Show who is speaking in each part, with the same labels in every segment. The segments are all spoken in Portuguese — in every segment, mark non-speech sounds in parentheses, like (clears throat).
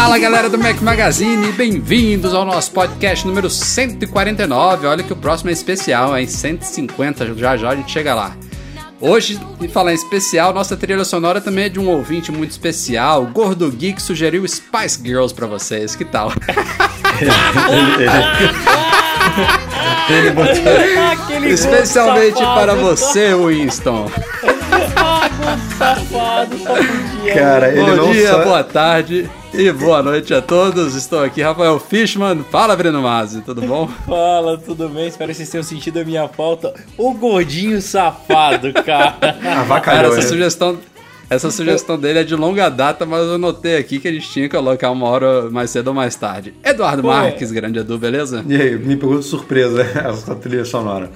Speaker 1: Fala galera do Mac Magazine, bem-vindos ao nosso podcast número 149. Olha que o próximo é especial, hein? 150, já já a gente chega lá. Hoje, e falar em especial, nossa trilha sonora também é de um ouvinte muito especial. O Gordo Geek sugeriu Spice Girls pra vocês, que tal? (laughs) Especialmente para você, Winston. (laughs)
Speaker 2: Safado, só podia.
Speaker 3: Cara, ele
Speaker 1: Bom
Speaker 3: não
Speaker 1: dia,
Speaker 3: só...
Speaker 1: boa tarde e boa noite a todos. Estou aqui, Rafael Fishman. Fala, Breno Mazzi, tudo bom? (laughs)
Speaker 2: Fala, tudo bem? Espero que vocês tenham sentido a minha falta. O gordinho safado, cara. (laughs)
Speaker 1: Cara,
Speaker 3: Avacalhou,
Speaker 1: essa
Speaker 3: né?
Speaker 1: sugestão, essa sugestão dele é de longa data, mas eu notei aqui que a gente tinha que colocar uma hora mais cedo ou mais tarde. Eduardo
Speaker 2: Pô,
Speaker 1: Marques, grande Edu, beleza?
Speaker 3: E aí, me pegou de surpresa (laughs) essa trilha sonora.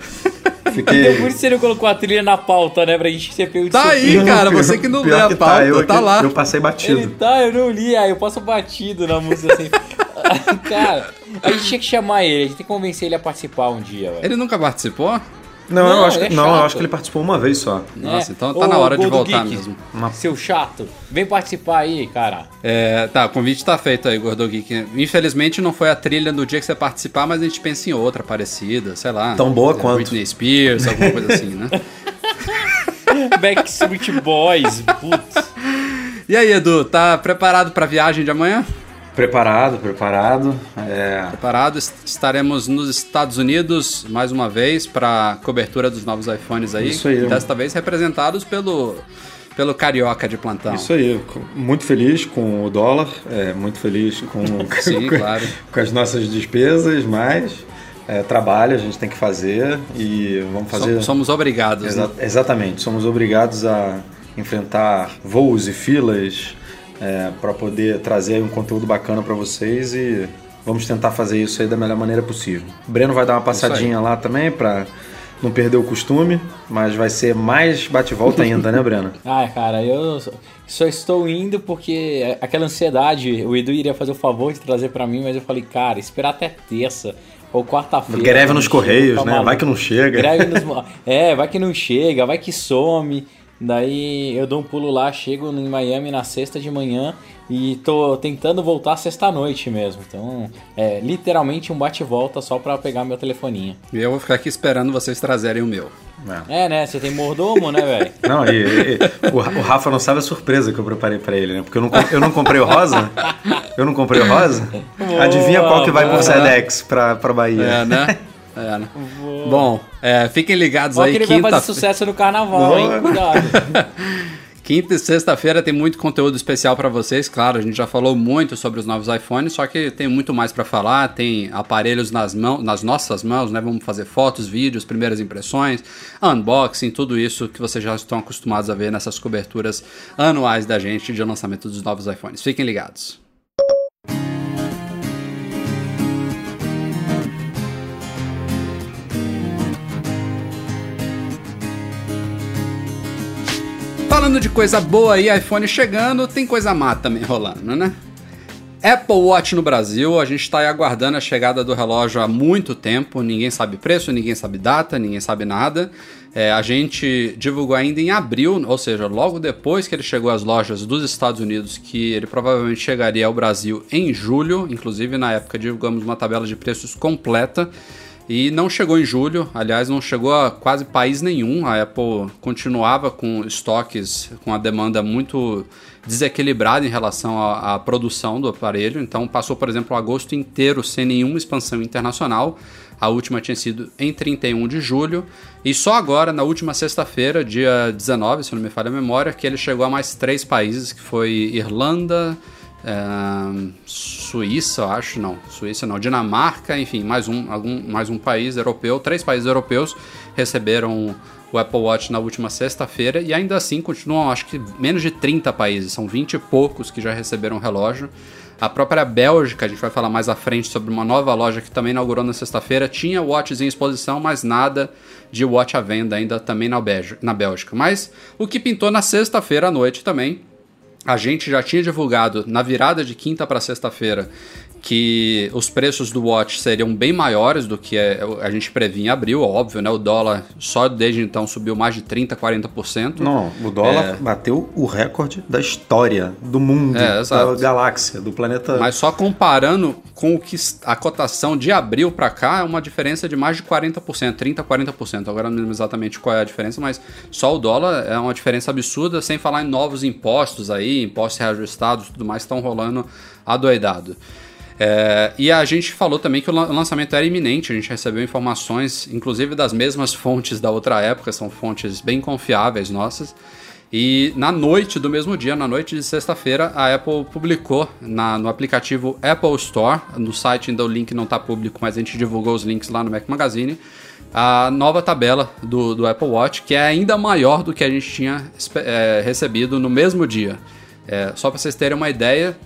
Speaker 2: Então, por
Speaker 3: Fiquei...
Speaker 2: isso você não colocou a trilha na pauta, né? Pra gente ser pego de
Speaker 1: Tá
Speaker 2: surpresa.
Speaker 1: aí, cara, você que não lê a
Speaker 3: que
Speaker 1: pauta,
Speaker 3: tá, eu,
Speaker 1: tá lá.
Speaker 3: Eu passei batido.
Speaker 2: Ele tá, eu não li, aí eu passo batido na música assim. (laughs) cara, a gente tinha que chamar ele, a gente tem que convencer ele a participar um dia, velho.
Speaker 1: Ele nunca participou?
Speaker 3: Não,
Speaker 2: Não,
Speaker 3: eu acho que,
Speaker 2: é
Speaker 3: não, eu acho que ele participou uma vez só.
Speaker 1: Nossa,
Speaker 2: né?
Speaker 1: então tá
Speaker 2: Ô,
Speaker 1: na hora de voltar
Speaker 2: Geek,
Speaker 1: mesmo.
Speaker 3: Uma-
Speaker 2: Seu chato, vem participar aí, cara.
Speaker 1: É, tá, o convite tá feito aí, Gordo Geek. Infelizmente não foi a trilha no dia que você participar, mas a gente pensa em outra parecida, sei lá.
Speaker 3: Tão boa
Speaker 1: É,
Speaker 3: quanto.
Speaker 1: Britney Spears, alguma coisa assim, né? (laughs)
Speaker 2: Backstreet Boys, putz.
Speaker 1: E aí, Edu, tá preparado pra viagem de amanhã?
Speaker 3: Preparado, preparado. É,
Speaker 1: Preparado, est- estaremos nos Estados Unidos mais uma vez para cobertura dos novos iPhones aí.
Speaker 3: Isso aí.
Speaker 1: Desta vez representados pelo, pelo carioca de plantão.
Speaker 3: isso aí, muito feliz com o dólar, é, muito feliz com, (laughs)
Speaker 1: Sim,
Speaker 3: com,
Speaker 1: claro.
Speaker 3: com as nossas despesas, mas é, trabalho a gente tem que fazer e vamos fazer.
Speaker 1: Somos, somos obrigados.
Speaker 3: Exa-
Speaker 1: né?
Speaker 3: Exatamente, somos obrigados a enfrentar voos e filas para poder trazer um conteúdo bacana para vocês e vamos tentar fazer isso aí da melhor maneira possível. O Breno vai dar uma passadinha lá também para não perder o costume, mas vai ser mais bate-volta ainda, né, Breno?
Speaker 2: Ai, (laughs) cara, eu só- estou indo porque aquela ansiedade, o Edu iria fazer o favor de trazer pra mim, mas eu falei, cara, esperar até terça ou quarta-feira.
Speaker 3: Greve nos
Speaker 2: chega,
Speaker 3: Correios,
Speaker 2: tá
Speaker 3: né? Vai que não chega.
Speaker 2: Greve nos... É, vai que não chega, vai que some. Daí eu dou um pulo lá, chego em Miami na sexta de manhã e tô tentando voltar sexta-noite mesmo. Então, é literalmente um bate-volta só pra pegar meu telefoninho.
Speaker 1: E eu vou ficar aqui esperando vocês trazerem o meu.
Speaker 3: É.
Speaker 2: É, né? Você tem mordomo, né, velho? (laughs)
Speaker 3: Não, e, e- o, o Rafa não sabe a surpresa que eu preparei pra ele, né? Porque eu não, eu não comprei o rosa. Eu não comprei o rosa. (laughs) Adivinha qual que vai por
Speaker 1: boa.
Speaker 3: Sedex pra, pra Bahia?
Speaker 1: É, né? (laughs) É, né? Bom, é, fiquem ligados
Speaker 2: Só que
Speaker 1: aí,
Speaker 2: ele vai
Speaker 1: quinta,
Speaker 2: fazer sucesso no carnaval, hein? Cuidado. (laughs)
Speaker 1: quinta e sexta-feira tem muito conteúdo especial pra vocês. Claro, a gente já falou muito sobre os novos iPhones, só que tem muito mais pra falar. Tem aparelhos nas, mãos, nas nossas mãos, né? Vamos fazer fotos, vídeos, primeiras impressões, unboxing, tudo isso que vocês já estão acostumados a ver nessas coberturas anuais da gente de lançamento dos novos iPhones. Fiquem ligados. Falando de coisa boa aí, iPhone chegando, tem coisa má também rolando, né? Apple Watch no Brasil, a gente está aguardando a chegada do relógio há muito tempo. Ninguém sabe preço, ninguém sabe data, ninguém sabe nada. É, a gente divulgou ainda em abril, ou seja, logo depois que ele chegou às lojas dos Estados Unidos, que ele provavelmente chegaria ao Brasil em julho. Inclusive, na época, divulgamos uma tabela de preços completa. E não chegou em julho, aliás, não chegou a quase país nenhum. A Apple continuava com estoques, com a demanda muito desequilibrada em relação à, à produção do aparelho. Então, passou, por exemplo, agosto inteiro sem nenhuma expansão internacional. A última tinha sido em 31 de julho. E só agora, na última sexta-feira, dia 19, se não me falha a memória, que ele chegou a mais três países, que foi Irlanda, Suíça, acho, não, Suíça não, Dinamarca, enfim, mais um, algum, mais um país europeu, três países europeus receberam o Apple Watch na última sexta-feira e ainda assim continuam, acho que menos de 30 países, são 20 e poucos que já receberam o relógio. A própria Bélgica, a gente vai falar mais à frente sobre uma nova loja que também inaugurou na sexta-feira, tinha watches em exposição, mas nada de watch à venda ainda também na Bélgica. Mas o que pintou na sexta-feira à noite também, a gente já tinha divulgado na virada de quinta para sexta-feira que os preços do watch seriam bem maiores do que a gente previa em abril, óbvio, né? O dólar só desde então subiu mais de 30, 40%.
Speaker 3: Não, o dólar é... bateu o recorde da história do mundo,
Speaker 1: é,
Speaker 3: da galáxia, do planeta.
Speaker 1: Mas só comparando com o que a cotação de abril para cá é uma diferença de mais de 40%, 30, 40%. Agora não lembro exatamente qual é a diferença, mas só o dólar é uma diferença absurda, sem falar em novos impostos aí, impostos reajustados, tudo mais estão rolando adoidado. É, e a gente falou também que o lançamento era iminente, a gente recebeu informações, inclusive das mesmas fontes da outra época, são fontes bem confiáveis nossas. E na noite do mesmo dia, na noite de sexta-feira, a Apple publicou na, no aplicativo Apple Store, no site ainda o link não está público, mas a gente divulgou os links lá no Mac Magazine, a nova tabela do, do Apple Watch, que é ainda maior do que a gente tinha é, recebido no mesmo dia. É, só para vocês terem uma ideia,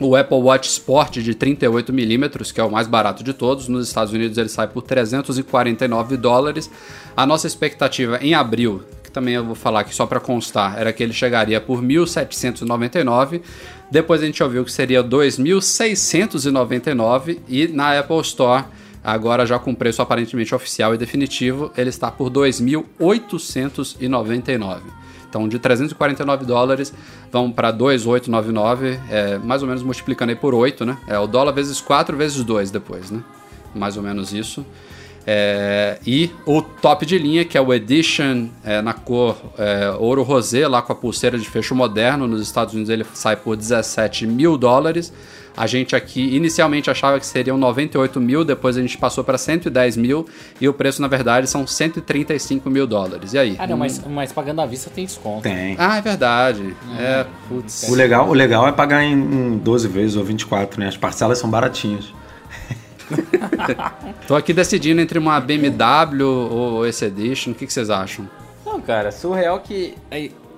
Speaker 1: o Apple Watch Sport de 38mm, que é o mais barato de todos, nos Estados Unidos ele sai por 349 dólares. A nossa expectativa em abril, que também eu vou falar aqui só para constar, era que ele chegaria por 1.799. Depois a gente ouviu que seria 2.699 e na Apple Store, agora já com preço aparentemente oficial e definitivo, ele está por 2.899. Então, de 349 dólares, vão para 2,899, é, mais ou menos multiplicando aí por 8, né? É o dólar vezes 4 vezes 2 depois, né? Mais ou menos isso. É, e o top de linha, que é o Edition é, na cor é, ouro rosé, lá com a pulseira de fecho moderno. Nos Estados Unidos ele sai por 17 mil dólares. A gente aqui inicialmente achava que seriam 98 mil, depois a gente passou para 110 mil e o preço na verdade são 135 mil dólares. E aí?
Speaker 2: Ah, não, hum. mas, mas pagando à vista tem desconto.
Speaker 3: Tem.
Speaker 1: Ah, é verdade. É, putz.
Speaker 3: O legal, o legal é pagar em, em 12 vezes ou 24, né? As parcelas são baratinhas. (laughs)
Speaker 1: Tô aqui decidindo entre uma BMW ou esse Edition. O que, que vocês acham?
Speaker 2: Não, cara, surreal que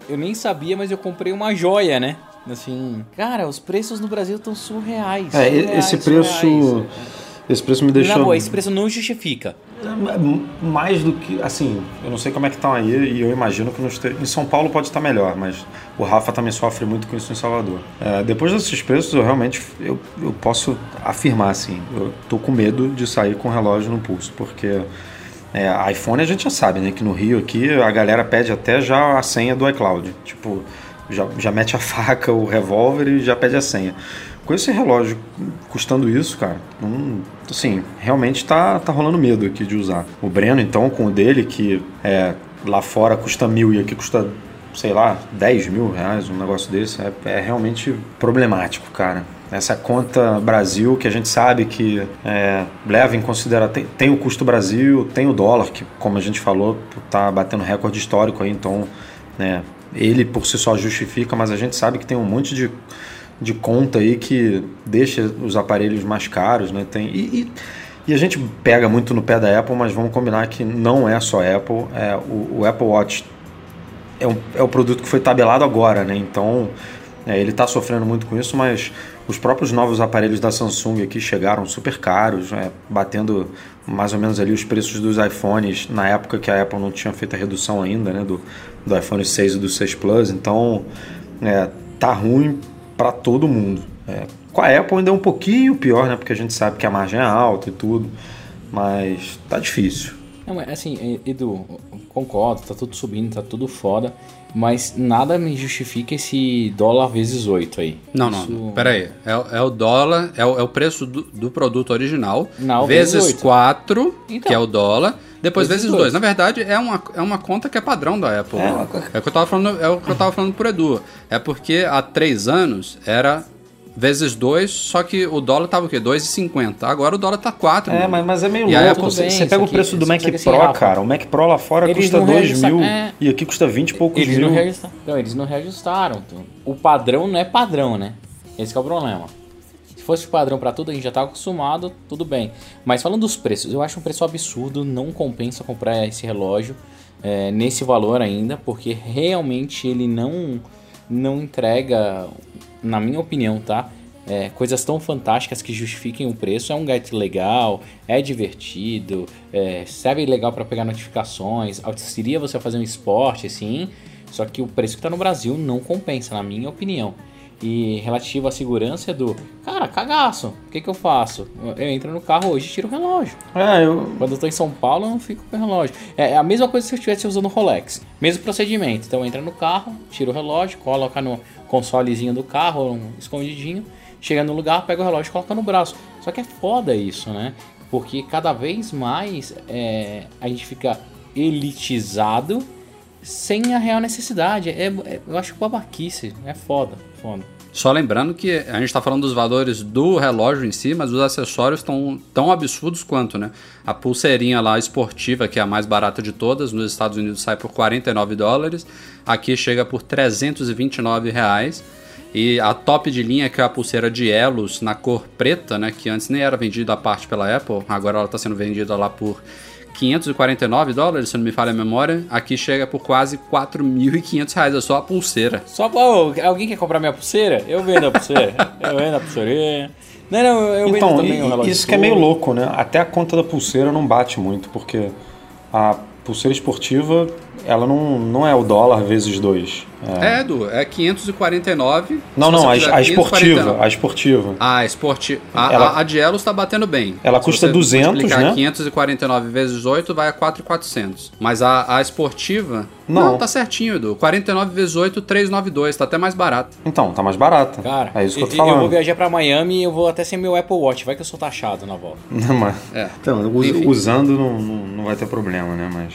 Speaker 2: eu nem sabia, mas eu comprei uma joia, né? Assim, cara, os preços no Brasil estão surreais.
Speaker 3: É,
Speaker 2: surreais,
Speaker 3: esse preço. Surreais. Esse preço me deixou.
Speaker 2: Na boa, esse preço não justifica.
Speaker 3: É, mais do que. Assim, eu não sei como é que estão aí e eu imagino que este... em São Paulo pode estar melhor, mas o Rafa também sofre muito com isso em Salvador. É, depois desses preços, eu realmente eu, eu posso afirmar assim: eu tô com medo de sair com o relógio no pulso, porque. É, iPhone a gente já sabe, né? Que no Rio aqui a galera pede até já a senha do iCloud. Tipo, já, já mete a faca, o revólver e já pede a senha. Com esse relógio custando isso, cara, não, assim, realmente tá, tá rolando medo aqui de usar. O Breno, então, com o dele, que é, lá fora custa mil e aqui custa, sei lá, 10 mil reais, um negócio desse, é, é realmente problemático, cara essa conta Brasil que a gente sabe que é, leva em consideração tem, tem, o custo Brasil tem o dólar que como a gente falou tá batendo recorde histórico aí então né, ele por si só justifica, mas a gente sabe que tem um monte de, de conta aí que deixa os aparelhos mais caros, né? Tem, e, e, e a gente pega muito no pé da Apple, mas vamos combinar que não é só Apple. É, o, o Apple Watch é, um, é o produto que foi tabelado agora, né? Então é, ele está sofrendo muito com isso, mas os próprios novos aparelhos da Samsung aqui chegaram super caros, né? batendo mais ou menos ali os preços dos iPhones na época que a Apple não tinha feito a redução ainda, né? Do, do iPhone 6 e do 6 Plus. Então, é, tá ruim para todo mundo. É, com a Apple ainda é um pouquinho pior, né? Porque a gente sabe que a margem é alta e tudo. Mas tá difícil.
Speaker 2: Não, assim, Edu, concordo, tá tudo subindo, tá tudo foda. Mas nada me justifica esse dólar vezes 8 aí.
Speaker 1: Não, Isso... não, pera aí. É, é o dólar, é o, é o preço do, do, produto original, não, vezes, vezes 4, então, que é o dólar, depois vezes 2. Na verdade, é uma, é uma conta que é padrão da Apple. É, é, o que eu tava falando, é o que eu tava falando pro Edu. É porque há 3 anos era vezes 2, só que o dólar tava o quê? 2,50. Agora o dólar tá 4.
Speaker 3: É, mas, mas é meio e louco. Você, você pega o preço do Mac Pro, cara. O Mac Pro lá fora eles custa 2 mil é... e aqui custa 20 e poucos
Speaker 2: eles
Speaker 3: mil.
Speaker 2: Não, não, eles não reajustaram. O padrão não é padrão, né? Esse que é o problema. Se fosse padrão pra tudo, a gente já tá acostumado, tudo bem. Mas falando dos preços, eu acho um preço absurdo, não compensa comprar esse relógio é, nesse valor ainda, porque realmente ele não, não entrega, na minha opinião, tá? É, coisas tão fantásticas que justifiquem o preço. É um gadget legal, é divertido, é, serve legal para pegar notificações, auxilia você a fazer um esporte, assim. Só que o preço que tá no Brasil não compensa, na minha opinião. E relativo à segurança é do cara, cagaço. O que, que eu faço? Eu entro no carro hoje e tiro o relógio.
Speaker 3: É, eu.
Speaker 2: Quando eu tô em São Paulo, eu não fico com o relógio. É a mesma coisa se eu estivesse usando o Rolex. Mesmo procedimento. Então entra no carro, tira o relógio, coloca no consolezinho do carro, um escondidinho. Chega no lugar, pega o relógio e coloca no braço. Só que é foda isso, né? Porque cada vez mais é, a gente fica elitizado sem a real necessidade. É, é- eu acho babaquice. É foda, foda.
Speaker 1: Só lembrando que a gente está falando dos valores do relógio em si, mas os acessórios estão tão absurdos quanto, né? A pulseirinha lá esportiva, que é a mais barata de todas, nos Estados Unidos sai por 49 dólares, aqui chega por 329 reais. E a top de linha, que é a pulseira de elos na cor preta, né? Que antes nem era vendida à parte pela Apple, agora ela está sendo vendida lá por 549 dólares, se não me falha a memória. Aqui chega por quase 4.500 reais, é só a pulseira.
Speaker 2: Só ô, alguém quer comprar minha pulseira? Eu vendo a pulseira. (laughs) eu vendo a pulseirinha. Não, não, eu vendo
Speaker 3: Então,
Speaker 2: também o relógio.
Speaker 3: isso que é meio louco, né? Até a conta da pulseira não bate muito, porque a pulseira esportiva, ela não, não é o dólar vezes dois. É.
Speaker 1: É, Edu, é 549.
Speaker 3: Não, não, a, a esportiva,
Speaker 1: 549.
Speaker 3: a esportiva.
Speaker 1: A esportiva. A,
Speaker 3: Ela-
Speaker 1: a, a de Elos tá batendo bem.
Speaker 3: Ela
Speaker 1: Se
Speaker 3: custa
Speaker 1: você
Speaker 3: 200,
Speaker 1: multiplicar
Speaker 3: né?
Speaker 1: 549 vezes 8 vai a 4,400. Mas a, a esportiva.
Speaker 3: Não.
Speaker 1: tá certinho, Edu. 49 vezes 8, 392. Tá até mais barato.
Speaker 3: Então, tá mais barata.
Speaker 2: Cara,
Speaker 3: é isso que eu tô
Speaker 2: eu, eu
Speaker 3: falando.
Speaker 2: vou viajar pra Miami e eu vou até sem meu Apple Watch. Vai que eu sou taxado na volta.
Speaker 3: Não, (laughs) mas-
Speaker 1: É.
Speaker 3: Então,
Speaker 1: Enfim.
Speaker 3: usando não, não, não vai ter problema, né? Mas.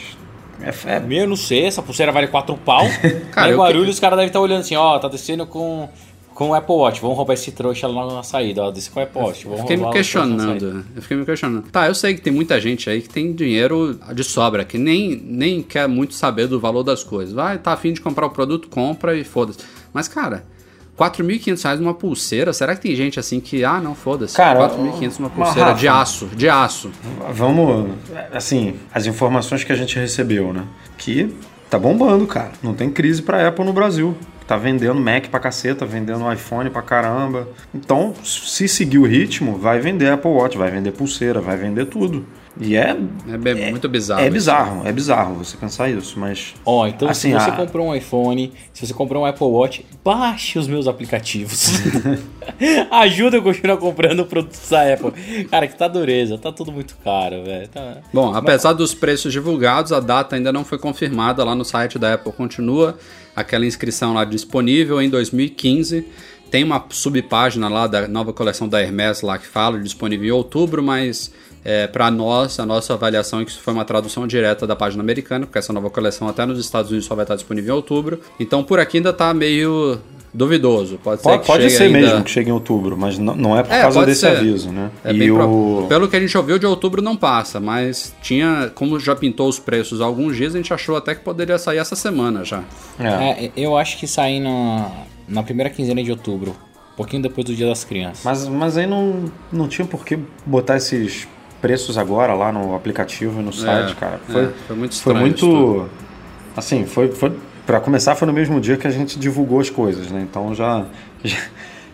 Speaker 3: É, é-
Speaker 2: Meu, não sei, essa pulseira vale 4 pau. (laughs)
Speaker 1: Cara,
Speaker 2: Lá em
Speaker 1: eu-
Speaker 2: Guarulhos os caras devem estar olhando assim, ó, tá descendo com, com o Apple Watch. Vamos roubar esse trouxa logo na saída, ó, desce com o Apple Watch. Vamos
Speaker 1: Fiquei me
Speaker 2: o
Speaker 1: questionando. Eu fiquei me questionando. Tá, eu sei que tem muita gente aí que tem dinheiro de sobra, que nem, nem quer muito saber do valor das coisas. Vai, tá afim de comprar o produto, compra e foda-se. Mas, cara, 4.500 reais numa pulseira, será que tem gente assim que, ah, não, foda-se.
Speaker 3: Cara,
Speaker 1: 4.500 numa pulseira de aço, de aço.
Speaker 3: Vamos. Assim, as informações que a gente recebeu, né? Que tá bombando, cara. Não tem crise pra Apple no Brasil. Tá vendendo Mac pra caceta, vendendo iPhone pra caramba. Então, se seguir o ritmo, vai vender Apple Watch, vai vender pulseira, vai vender tudo. E é.
Speaker 1: É, bem- muito bizarro.
Speaker 3: É
Speaker 1: isso.
Speaker 3: bizarro, é bizarro você pensar isso, mas.
Speaker 2: Ó, então
Speaker 3: Assim,
Speaker 2: se você
Speaker 3: a-
Speaker 2: comprou um iPhone, se você comprou um Apple Watch, baixe os meus aplicativos. (laughs) Ajuda eu a continuar comprando produtos da Apple. Cara, que tá dureza, tá tudo muito caro, velho. Tá...
Speaker 1: Bom, apesar dos preços divulgados, a data ainda não foi confirmada lá no site da Apple. Continua aquela inscrição lá disponível em 2015. Tem uma subpágina lá da nova coleção da Hermès lá que fala disponível em outubro, mas é, para nós, a nossa avaliação é que isso foi uma tradução direta da página americana, porque essa nova coleção até nos Estados Unidos só vai estar disponível em outubro. Então por aqui ainda tá meio duvidoso. Pode ser
Speaker 3: Pode,
Speaker 1: que
Speaker 3: pode
Speaker 1: chegue
Speaker 3: ser
Speaker 1: ainda...
Speaker 3: mesmo que chegue em outubro, mas não, não é por
Speaker 1: É,
Speaker 3: causa desse
Speaker 1: ser.
Speaker 3: aviso, né?
Speaker 1: É
Speaker 3: e
Speaker 1: bem
Speaker 3: o.
Speaker 1: pro- Pelo que a gente ouviu, de outubro não passa, mas tinha, como já pintou os preços há alguns dias, a gente achou até que poderia sair essa semana já.
Speaker 3: É.
Speaker 2: É, eu acho que sair na, na primeira quinzena de outubro, um pouquinho depois do Dia das Crianças.
Speaker 3: Mas, mas aí não, não tinha por que botar esses preços agora lá no aplicativo e no site, cara. Foi,
Speaker 1: é, foi muito
Speaker 3: foi
Speaker 1: estranho isso
Speaker 3: muito. Assim, foi, foi. Pra começar, foi no mesmo dia que a gente divulgou as coisas, né? Então já. já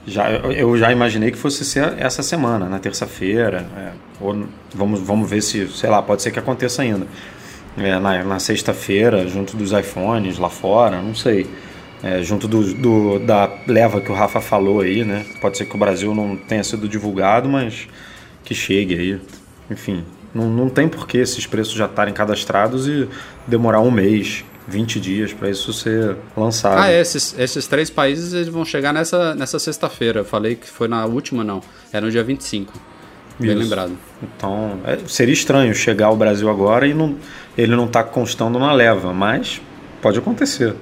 Speaker 3: já, eu já imaginei que fosse ser essa semana, na terça-feira. é, ou vamos, vamos ver se, sei lá, pode ser que aconteça ainda. É, na na sexta-feira, junto dos iPhones lá fora, não sei. É, junto do, do- da leva que o Rafa falou aí, né? Pode ser que o Brasil não tenha sido divulgado, mas que chegue aí. Enfim, não, não tem por que esses preços já estarem cadastrados e demorar um mês, 20 dias para isso ser lançado.
Speaker 1: Ah, esses, esses três países eles vão chegar nessa, nessa sexta-feira. Eu falei que foi na última, não. Era no dia 25. Bem
Speaker 3: Isso.
Speaker 1: lembrado.
Speaker 3: Então, é, seria estranho chegar ao Brasil agora e não, ele não tá constando na leva, mas pode acontecer.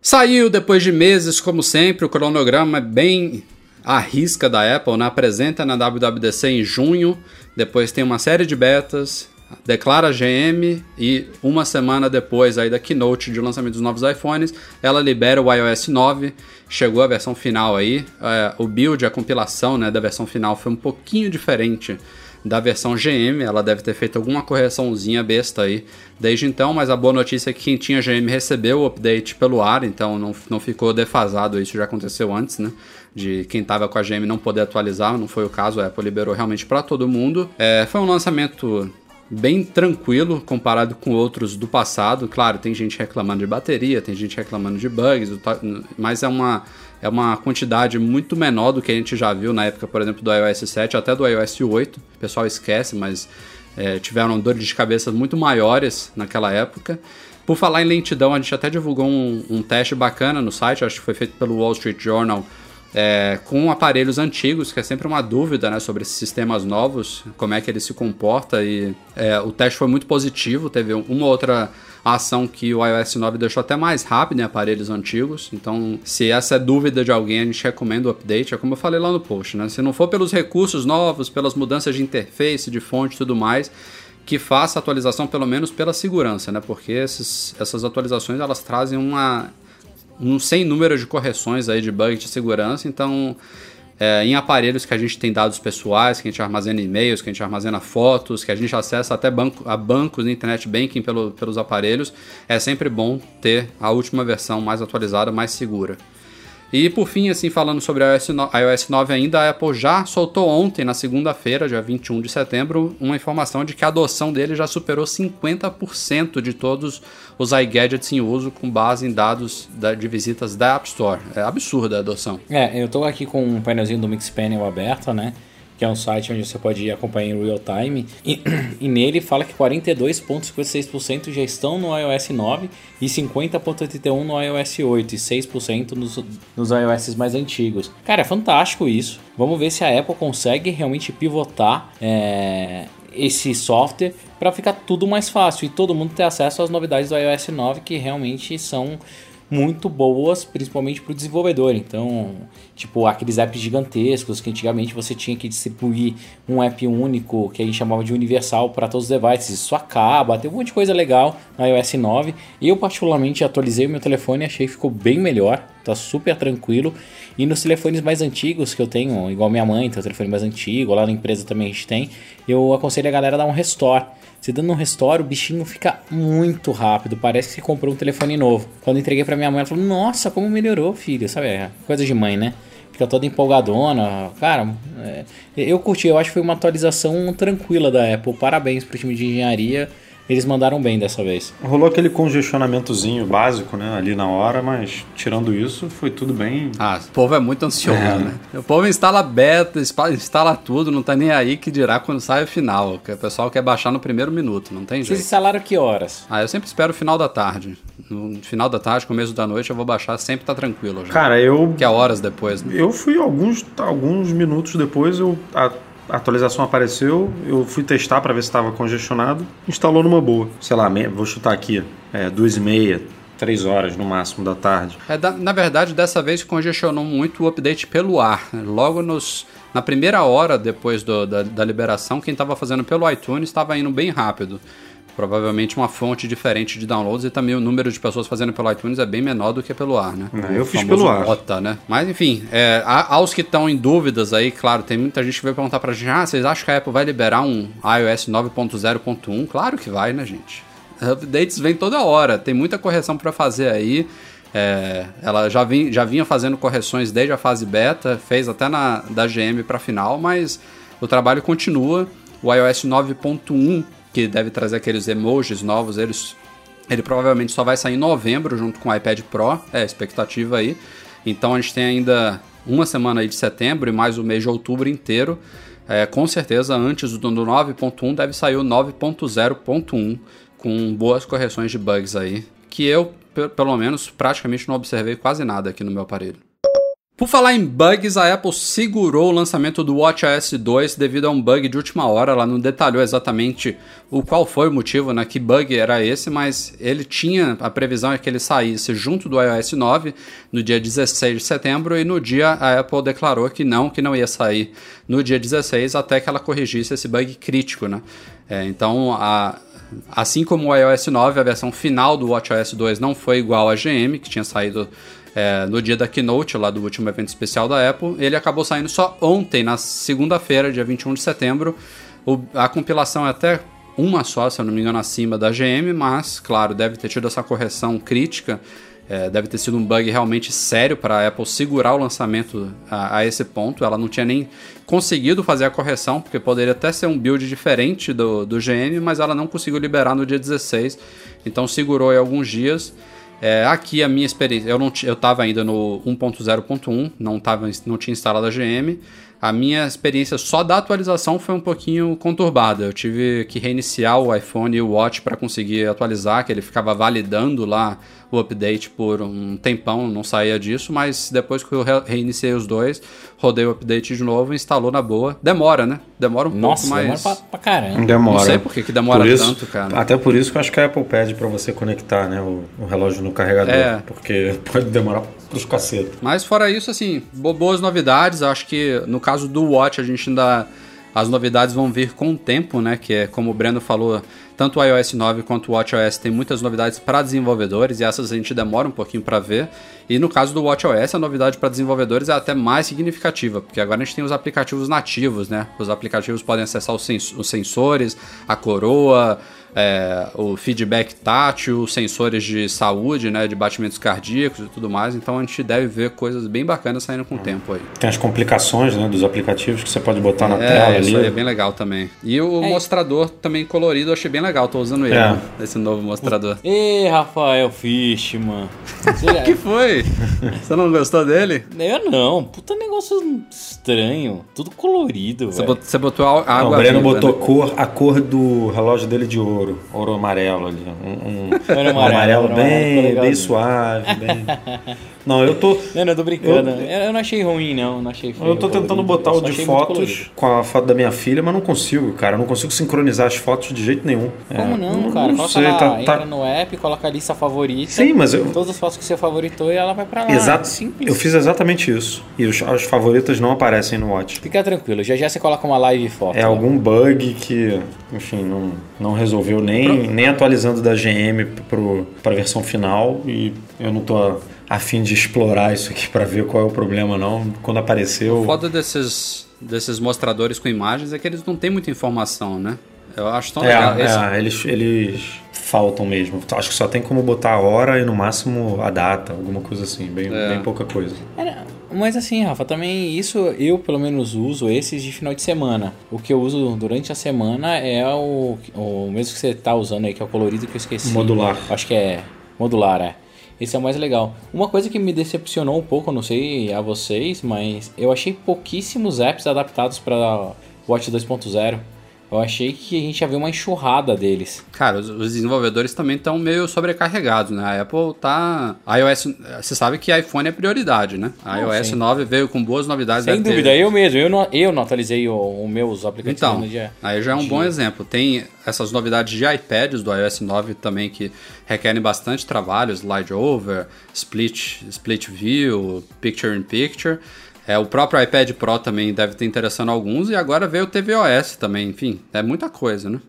Speaker 1: Saiu depois de meses, como sempre, o cronograma é bem à risca da Apple, né? Apresenta na WWDC em junho, depois tem uma série de betas, declara GM e uma semana depois aí da keynote de lançamento dos novos iPhones, ela libera o iOS 9. Chegou a versão final aí. É, o build, a compilação né, da versão final foi um pouquinho diferente da versão GM. Ela deve ter feito alguma correçãozinha besta aí desde então, mas a boa notícia é que quem tinha GM recebeu o update pelo ar, então não, não ficou defasado. Isso já aconteceu antes, né? De quem estava com a GM não poder atualizar, não foi o caso, a Apple liberou realmente para todo mundo. É, foi um lançamento bem tranquilo comparado com outros do passado. Claro, tem gente reclamando de bateria, tem gente reclamando de bugs, mas é uma, é uma quantidade muito menor do que a gente já viu na época, por exemplo, do iOS 7 até do iOS 8. O pessoal esquece, mas é, tiveram dores de cabeça muito maiores naquela época. Por falar em lentidão, a gente até divulgou um, um teste bacana no site, acho que foi feito pelo Wall Street Journal é, com aparelhos antigos, que é sempre uma dúvida né, sobre esses sistemas novos, como é que ele se comporta. E é, o teste foi muito positivo, teve uma outra ação que o iOS 9 deixou até mais rápido em aparelhos antigos. Então, se essa é dúvida de alguém, a gente recomenda o update. É como eu falei lá no post, né? Se não for pelos recursos novos, pelas mudanças de interface, de fonte e tudo mais, que faça a atualização pelo menos pela segurança, né? Porque esses, essas atualizações elas trazem uma um sem número de correções aí de bugs de segurança, então é, em aparelhos que a gente tem dados pessoais, que a gente armazena e-mails, que a gente armazena fotos, que a gente acessa até banco, a bancos de internet banking pelo, pelos aparelhos, é sempre bom ter a última versão mais atualizada, mais segura. E por fim, assim, falando sobre a iOS, iOS 9 ainda, a Apple já soltou ontem, na segunda-feira, dia 21 de setembro, uma informação de que a adoção dele já superou 50% de todos os iGadgets em uso com base em dados da, de visitas da App Store. É absurda a adoção.
Speaker 2: É, eu estou aqui com um painelzinho do Mixpanel aberto, né? Que é um site onde você pode acompanhar em real time, e, (clears throat) e nele fala que 42,56% já estão no iOS 9 e 50,81% no iOS 8 e 6% nos, nos iOS mais antigos. Cara, é fantástico isso. Vamos ver se a Apple consegue realmente pivotar é, esse software para ficar tudo mais fácil e todo mundo ter acesso às novidades do iOS 9 que realmente são muito boas, principalmente para o desenvolvedor. Então, tipo, aqueles apps gigantescos que antigamente você tinha que distribuir um app único, que a gente chamava de universal para todos os devices. Isso acaba, tem um monte de coisa legal no iOS 9. Eu, particularmente, atualizei o meu telefone e achei que ficou bem melhor, tá super tranquilo. E nos telefones mais antigos que eu tenho, igual minha mãe tem o telefone mais antigo, lá na empresa também a gente tem, eu aconselho a galera a dar um restore você dando um restore, o bichinho fica muito rápido. Parece que você comprou um telefone novo. Quando entreguei pra minha mãe, ela falou: Nossa, como melhorou, filho. Sabe? É coisa de mãe, né? Fica toda empolgadona. Cara, é, eu curti. Eu acho que foi uma atualização tranquila da Apple. Parabéns pro time de engenharia eles mandaram bem dessa vez.
Speaker 3: Rolou aquele congestionamentozinho básico, né, ali na hora, mas tirando isso, foi tudo bem.
Speaker 1: Ah, o povo é muito ansioso, é. né? O povo instala beta, instala tudo, não tá nem aí que dirá quando sai o final. Que o pessoal quer baixar no primeiro minuto, não tem jeito.
Speaker 2: Vocês instalaram que horas?
Speaker 1: Ah, eu sempre espero o final da tarde. No final da tarde, começo da noite, eu vou baixar, sempre tá tranquilo já.
Speaker 3: Cara, eu.
Speaker 1: Que é horas depois, né?
Speaker 3: Eu fui alguns, alguns minutos depois, eu. A a atualização apareceu, eu fui testar para ver se estava congestionado, instalou numa boa. Sei lá, vou chutar aqui, é, duas e meia, três horas no máximo da tarde.
Speaker 1: É, na verdade, dessa vez congestionou muito o update pelo ar. Logo nos, na primeira hora depois do, da, da liberação, quem estava fazendo pelo iTunes estava indo bem rápido provavelmente uma fonte diferente de downloads e também o número de pessoas fazendo pelo iTunes é bem menor do que pelo ar, né?
Speaker 3: É, eu fiz pelo ar.
Speaker 1: Bota, né? Mas enfim, é, aos que estão em dúvidas aí, claro, tem muita gente que vai perguntar pra gente: ah, vocês acham que a Apple vai liberar um iOS 9.0.1? Claro que vai, né, gente? Updates vem toda hora, tem muita correção para fazer aí. É, ela já, vim, já vinha fazendo correções desde a fase beta, fez até na da GM para final, mas o trabalho continua. O iOS 9.1 que deve trazer aqueles emojis novos, eles, ele provavelmente só vai sair em novembro junto com o iPad Pro, é a expectativa aí. Então a gente tem ainda uma semana aí de setembro e mais o mês de outubro inteiro. É, com certeza, antes do 9.1 deve sair o 9.0.1 com boas correções de bugs aí, que eu, pelo menos, praticamente não observei quase nada aqui no meu aparelho. Por falar em bugs, a Apple segurou o lançamento do WatchOS 2 devido a um bug de última hora. Ela não detalhou exatamente o qual foi o motivo, né? Que bug era esse, mas ele tinha a previsão é que ele saísse junto do iOS 9 no dia 16 de setembro e no dia a Apple declarou que não, que não ia sair no dia 16 até que ela corrigisse esse bug crítico, né? É, então, a, assim como o iOS 9, a versão final do WatchOS 2 não foi igual a GM, que tinha saído é, no dia da keynote, lá do último evento especial da Apple. Ele acabou saindo só ontem, na segunda-feira, dia 21 de setembro. O, a compilação é até uma só, se eu não me engano, acima da GM, mas, claro, deve ter tido essa correção crítica. É, deve ter sido um bug realmente sério para a Apple segurar o lançamento a, a, esse ponto. Ela não tinha nem conseguido fazer a correção, porque poderia até ser um build diferente do, do GM, mas ela não conseguiu liberar no dia 16. Então segurou aí alguns dias. É, aqui a minha experiência, eu não eu estava ainda no 1.0.1, não tava, não tinha instalado a GM. A minha experiência só da atualização foi um pouquinho conturbada. Eu tive que reiniciar o iPhone e o Watch para conseguir atualizar, que ele ficava validando lá o update por um tempão, não saía disso, mas depois que eu reiniciei os dois, rodei o update de novo e instalou na boa. Demora, né? Demora um
Speaker 2: Nossa,
Speaker 1: pouco,
Speaker 2: mas...
Speaker 1: demora
Speaker 2: pra, pra caramba.
Speaker 3: Demora.
Speaker 1: Não sei por que, que demora
Speaker 3: Por isso-
Speaker 1: tanto, cara.
Speaker 3: Até por isso que eu acho que a Apple pede pra você conectar né, o, o relógio no carregador.
Speaker 1: É.
Speaker 3: Porque (laughs) pode demorar pros cacetos.
Speaker 1: Mas fora isso, assim, bo- boas novidades. Eu acho que no caso do Watch a gente ainda. As novidades vão vir com o tempo, né? Que é como o Breno falou, tanto o iOS 9 quanto o WatchOS tem muitas novidades para desenvolvedores e essas a gente demora um pouquinho para ver. E no caso do WatchOS, a novidade para desenvolvedores é até mais significativa, porque agora a gente tem os aplicativos nativos, né? Os aplicativos podem acessar os, sens- os sensores, a coroa, é, o feedback tátil, sensores de saúde, né, de batimentos cardíacos e tudo mais. Então a gente deve ver coisas bem bacanas saindo com o tempo aí.
Speaker 3: Tem as complicações né, dos aplicativos que você pode botar na
Speaker 1: É,
Speaker 3: tela
Speaker 1: isso
Speaker 3: ali.
Speaker 1: aí é bem legal também. E o
Speaker 2: É.
Speaker 1: mostrador também colorido, eu achei bem legal, tô usando ele,
Speaker 3: É.
Speaker 1: né, esse novo mostrador.
Speaker 2: Ê, Rafael Fishman.
Speaker 1: O (laughs) que foi? Você não gostou dele?
Speaker 2: Eu não, puta negócio estranho. Tudo colorido,
Speaker 1: Você
Speaker 2: velho.
Speaker 1: bot- Você botou a-
Speaker 3: Não,
Speaker 1: água
Speaker 3: o Breno
Speaker 1: viva,
Speaker 3: botou
Speaker 1: né?
Speaker 3: cor, a cor do relógio dele de ouro. Ouro amarelo ali. Um, um-
Speaker 2: Ouro
Speaker 3: um
Speaker 2: amarelo,
Speaker 3: amarelo
Speaker 2: ouro amarelo, ficou
Speaker 3: bem, bem suave. Bem... (laughs) Não, eu tô.
Speaker 2: Não, não, eu tô brincando.
Speaker 3: Eu-
Speaker 2: Eu, não achei ruim, não. Não achei feio.
Speaker 3: Eu tô tentando
Speaker 2: colorido.
Speaker 3: botar o de fotos com a foto da minha filha, mas não consigo, cara. Eu não consigo sincronizar as fotos de jeito nenhum.
Speaker 2: Como
Speaker 3: É,
Speaker 2: não, cara?
Speaker 3: Não
Speaker 2: coloca
Speaker 3: sei,
Speaker 2: lá,
Speaker 3: tá,
Speaker 2: entra
Speaker 3: tá...
Speaker 2: no app, coloca a lista favorita.
Speaker 3: Sim, mas eu.
Speaker 2: Todas as fotos que você favoritou e ela vai pra lá.
Speaker 3: Exato.
Speaker 2: Simples.
Speaker 3: Eu fiz exatamente isso. E os, as favoritas não aparecem no Watch.
Speaker 2: Fica tranquilo, já já você coloca uma live foto.
Speaker 3: É
Speaker 2: lá.
Speaker 3: algum bug que, enfim, não, não resolveu nem, nem atualizando da GM pro, pra versão final. E eu não tô a, fim de explorar isso aqui pra ver qual é o problema, não. Quando apareceu.
Speaker 1: O foda desses, desses mostradores com imagens é que eles não têm muita informação, né? Eu acho tão legal.
Speaker 3: É,
Speaker 1: Esse-
Speaker 3: é, eles, eles faltam mesmo. Acho que só tem como botar a hora e no máximo a data, alguma coisa assim, bem,
Speaker 1: É.
Speaker 3: bem pouca coisa.
Speaker 2: É, Mas assim, Rafa, também isso eu pelo menos uso esses de final de semana. O que eu uso durante a semana é o, o mesmo que você tá usando aí, que é o colorido que eu esqueci.
Speaker 3: Modular.
Speaker 2: Acho que é modular, é. Esse é o mais legal. Uma coisa que me decepcionou um pouco, não sei a vocês, mas eu achei pouquíssimos apps adaptados para Watch 2.0. Eu achei que a gente ia ver uma enxurrada deles.
Speaker 1: Cara, os, os desenvolvedores também estão meio sobrecarregados, né? A Apple tá. A iOS. Você sabe que iPhone é prioridade, né? A
Speaker 2: Não,
Speaker 1: iOS
Speaker 2: sim.
Speaker 1: 9 veio com boas novidades.
Speaker 2: Sem
Speaker 1: deve ter-
Speaker 2: dúvida, eu mesmo. Eu não, eu não atualizei os meus aplicativos
Speaker 1: Então,
Speaker 2: dia.
Speaker 1: aí já é um bom exemplo. Tem essas novidades de iPads do iOS 9 também que requerem bastante trabalho, slide over, split, split view, picture in picture. É, o próprio iPad Pro também deve ter interessando alguns e agora veio o tvOS também, enfim, é muita coisa, né?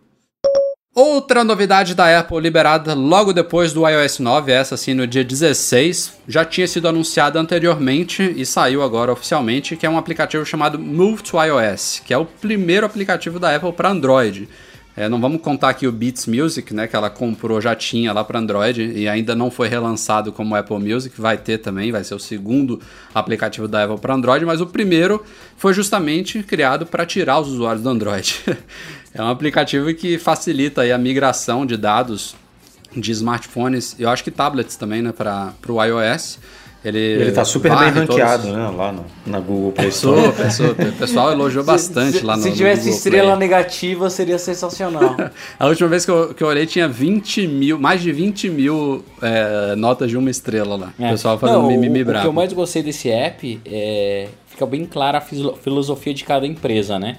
Speaker 1: Outra novidade da Apple liberada logo depois do iOS 9, essa assim no dia 16, já tinha sido anunciada anteriormente e saiu agora oficialmente, que é um aplicativo chamado Move to iOS, que é o primeiro aplicativo da Apple para Android. É, não vamos contar aqui o Beats Music, né, que ela comprou, já tinha lá para Android e ainda não foi relançado como Apple Music, vai ter também, vai ser o segundo aplicativo da Apple para Android, mas o primeiro foi justamente criado para tirar os usuários do Android. (laughs) é um aplicativo que facilita a migração de dados de smartphones, eu acho que tablets também, né, para o iOS. Ele,
Speaker 3: Ele tá super bem
Speaker 1: varre todos-
Speaker 3: ranqueado, né? Lá no- na Google Play Store.
Speaker 1: O pessoal elogiou bastante
Speaker 2: se,
Speaker 1: lá no
Speaker 2: Se
Speaker 1: no
Speaker 2: tivesse
Speaker 1: Google
Speaker 2: estrela
Speaker 1: Play.
Speaker 2: negativa, seria sensacional. (laughs)
Speaker 1: A última vez que eu, que eu olhei tinha 20 mil, mais de 20 mil é, notas de uma estrela lá.
Speaker 2: É.
Speaker 1: O pessoal fazendo
Speaker 2: Não, o-
Speaker 1: mimimi
Speaker 2: o,
Speaker 1: bravo.
Speaker 2: que eu mais gostei desse app é. Fica bem clara a filo- filosofia de cada empresa, né?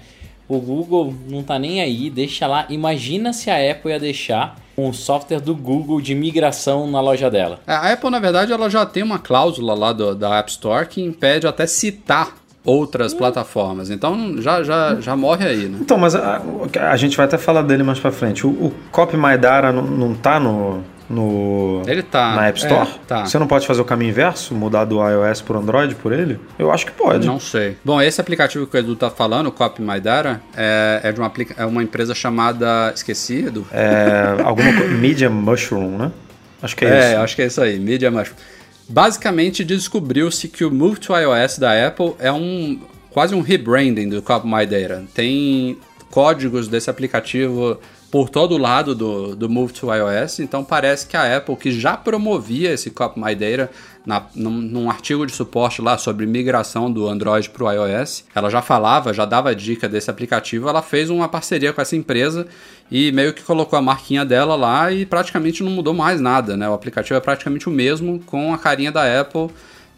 Speaker 2: O Google não tá nem aí, deixa lá. Imagina se a Apple ia deixar um software do Google de migração na loja dela.
Speaker 1: É, A Apple, na verdade, ela já tem uma cláusula lá do- da App Store que impede até citar outras
Speaker 2: Hum.
Speaker 1: plataformas. Então já, já, já morre aí, né?
Speaker 3: Então, mas a, a gente vai até falar dele mais pra frente. O, o Copy My Data não, não tá no, no
Speaker 1: Ele tá.
Speaker 3: na App Store?
Speaker 1: É, tá.
Speaker 3: Você não pode fazer o caminho inverso, mudar do iOS pro Android por ele? Eu acho que pode.
Speaker 1: Não sei. Bom, esse aplicativo que o Edu tá falando, o Copy My Data, é, é de uma, é uma empresa chamada. Esqueci, Edu?
Speaker 3: É, alguma. (laughs) Media Mushroom, né? Acho que é,
Speaker 1: É,
Speaker 3: isso.
Speaker 1: acho que é isso aí, Media Mushroom. Basicamente, descobriu-se que o Move to iOS da Apple é um quase um rebranding do Copy My Data. Tem códigos desse aplicativo por todo lado do, do Move to iOS, então parece que a Apple, que já promovia esse Copy My Data na, num, num artigo de suporte lá sobre migração do Android para o iOS, ela já falava, já dava dica desse aplicativo, ela fez uma parceria com essa empresa e meio que colocou a marquinha dela lá e praticamente não mudou mais nada, né? O aplicativo é praticamente o mesmo com a carinha da Apple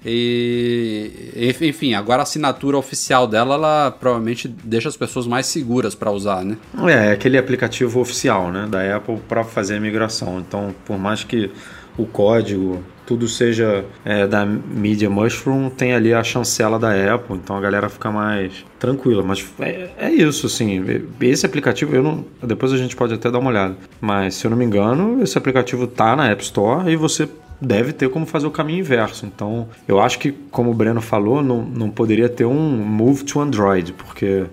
Speaker 1: e enf- enfim, agora a assinatura oficial dela, ela provavelmente deixa as pessoas mais seguras para usar, né?
Speaker 3: É, é aquele aplicativo oficial, né, da Apple para fazer a migração. Então, por mais que o código tudo seja é, da Media Mushroom, tem ali a chancela da Apple, então a galera fica mais tranquila. Mas é, é isso, assim. Esse aplicativo, eu não, depois a gente pode até dar uma olhada. Mas se eu não me engano, esse aplicativo tá na App Store e você deve ter como fazer o caminho inverso. Então, eu acho que, como o Breno falou, não, não poderia ter um move to Android, porque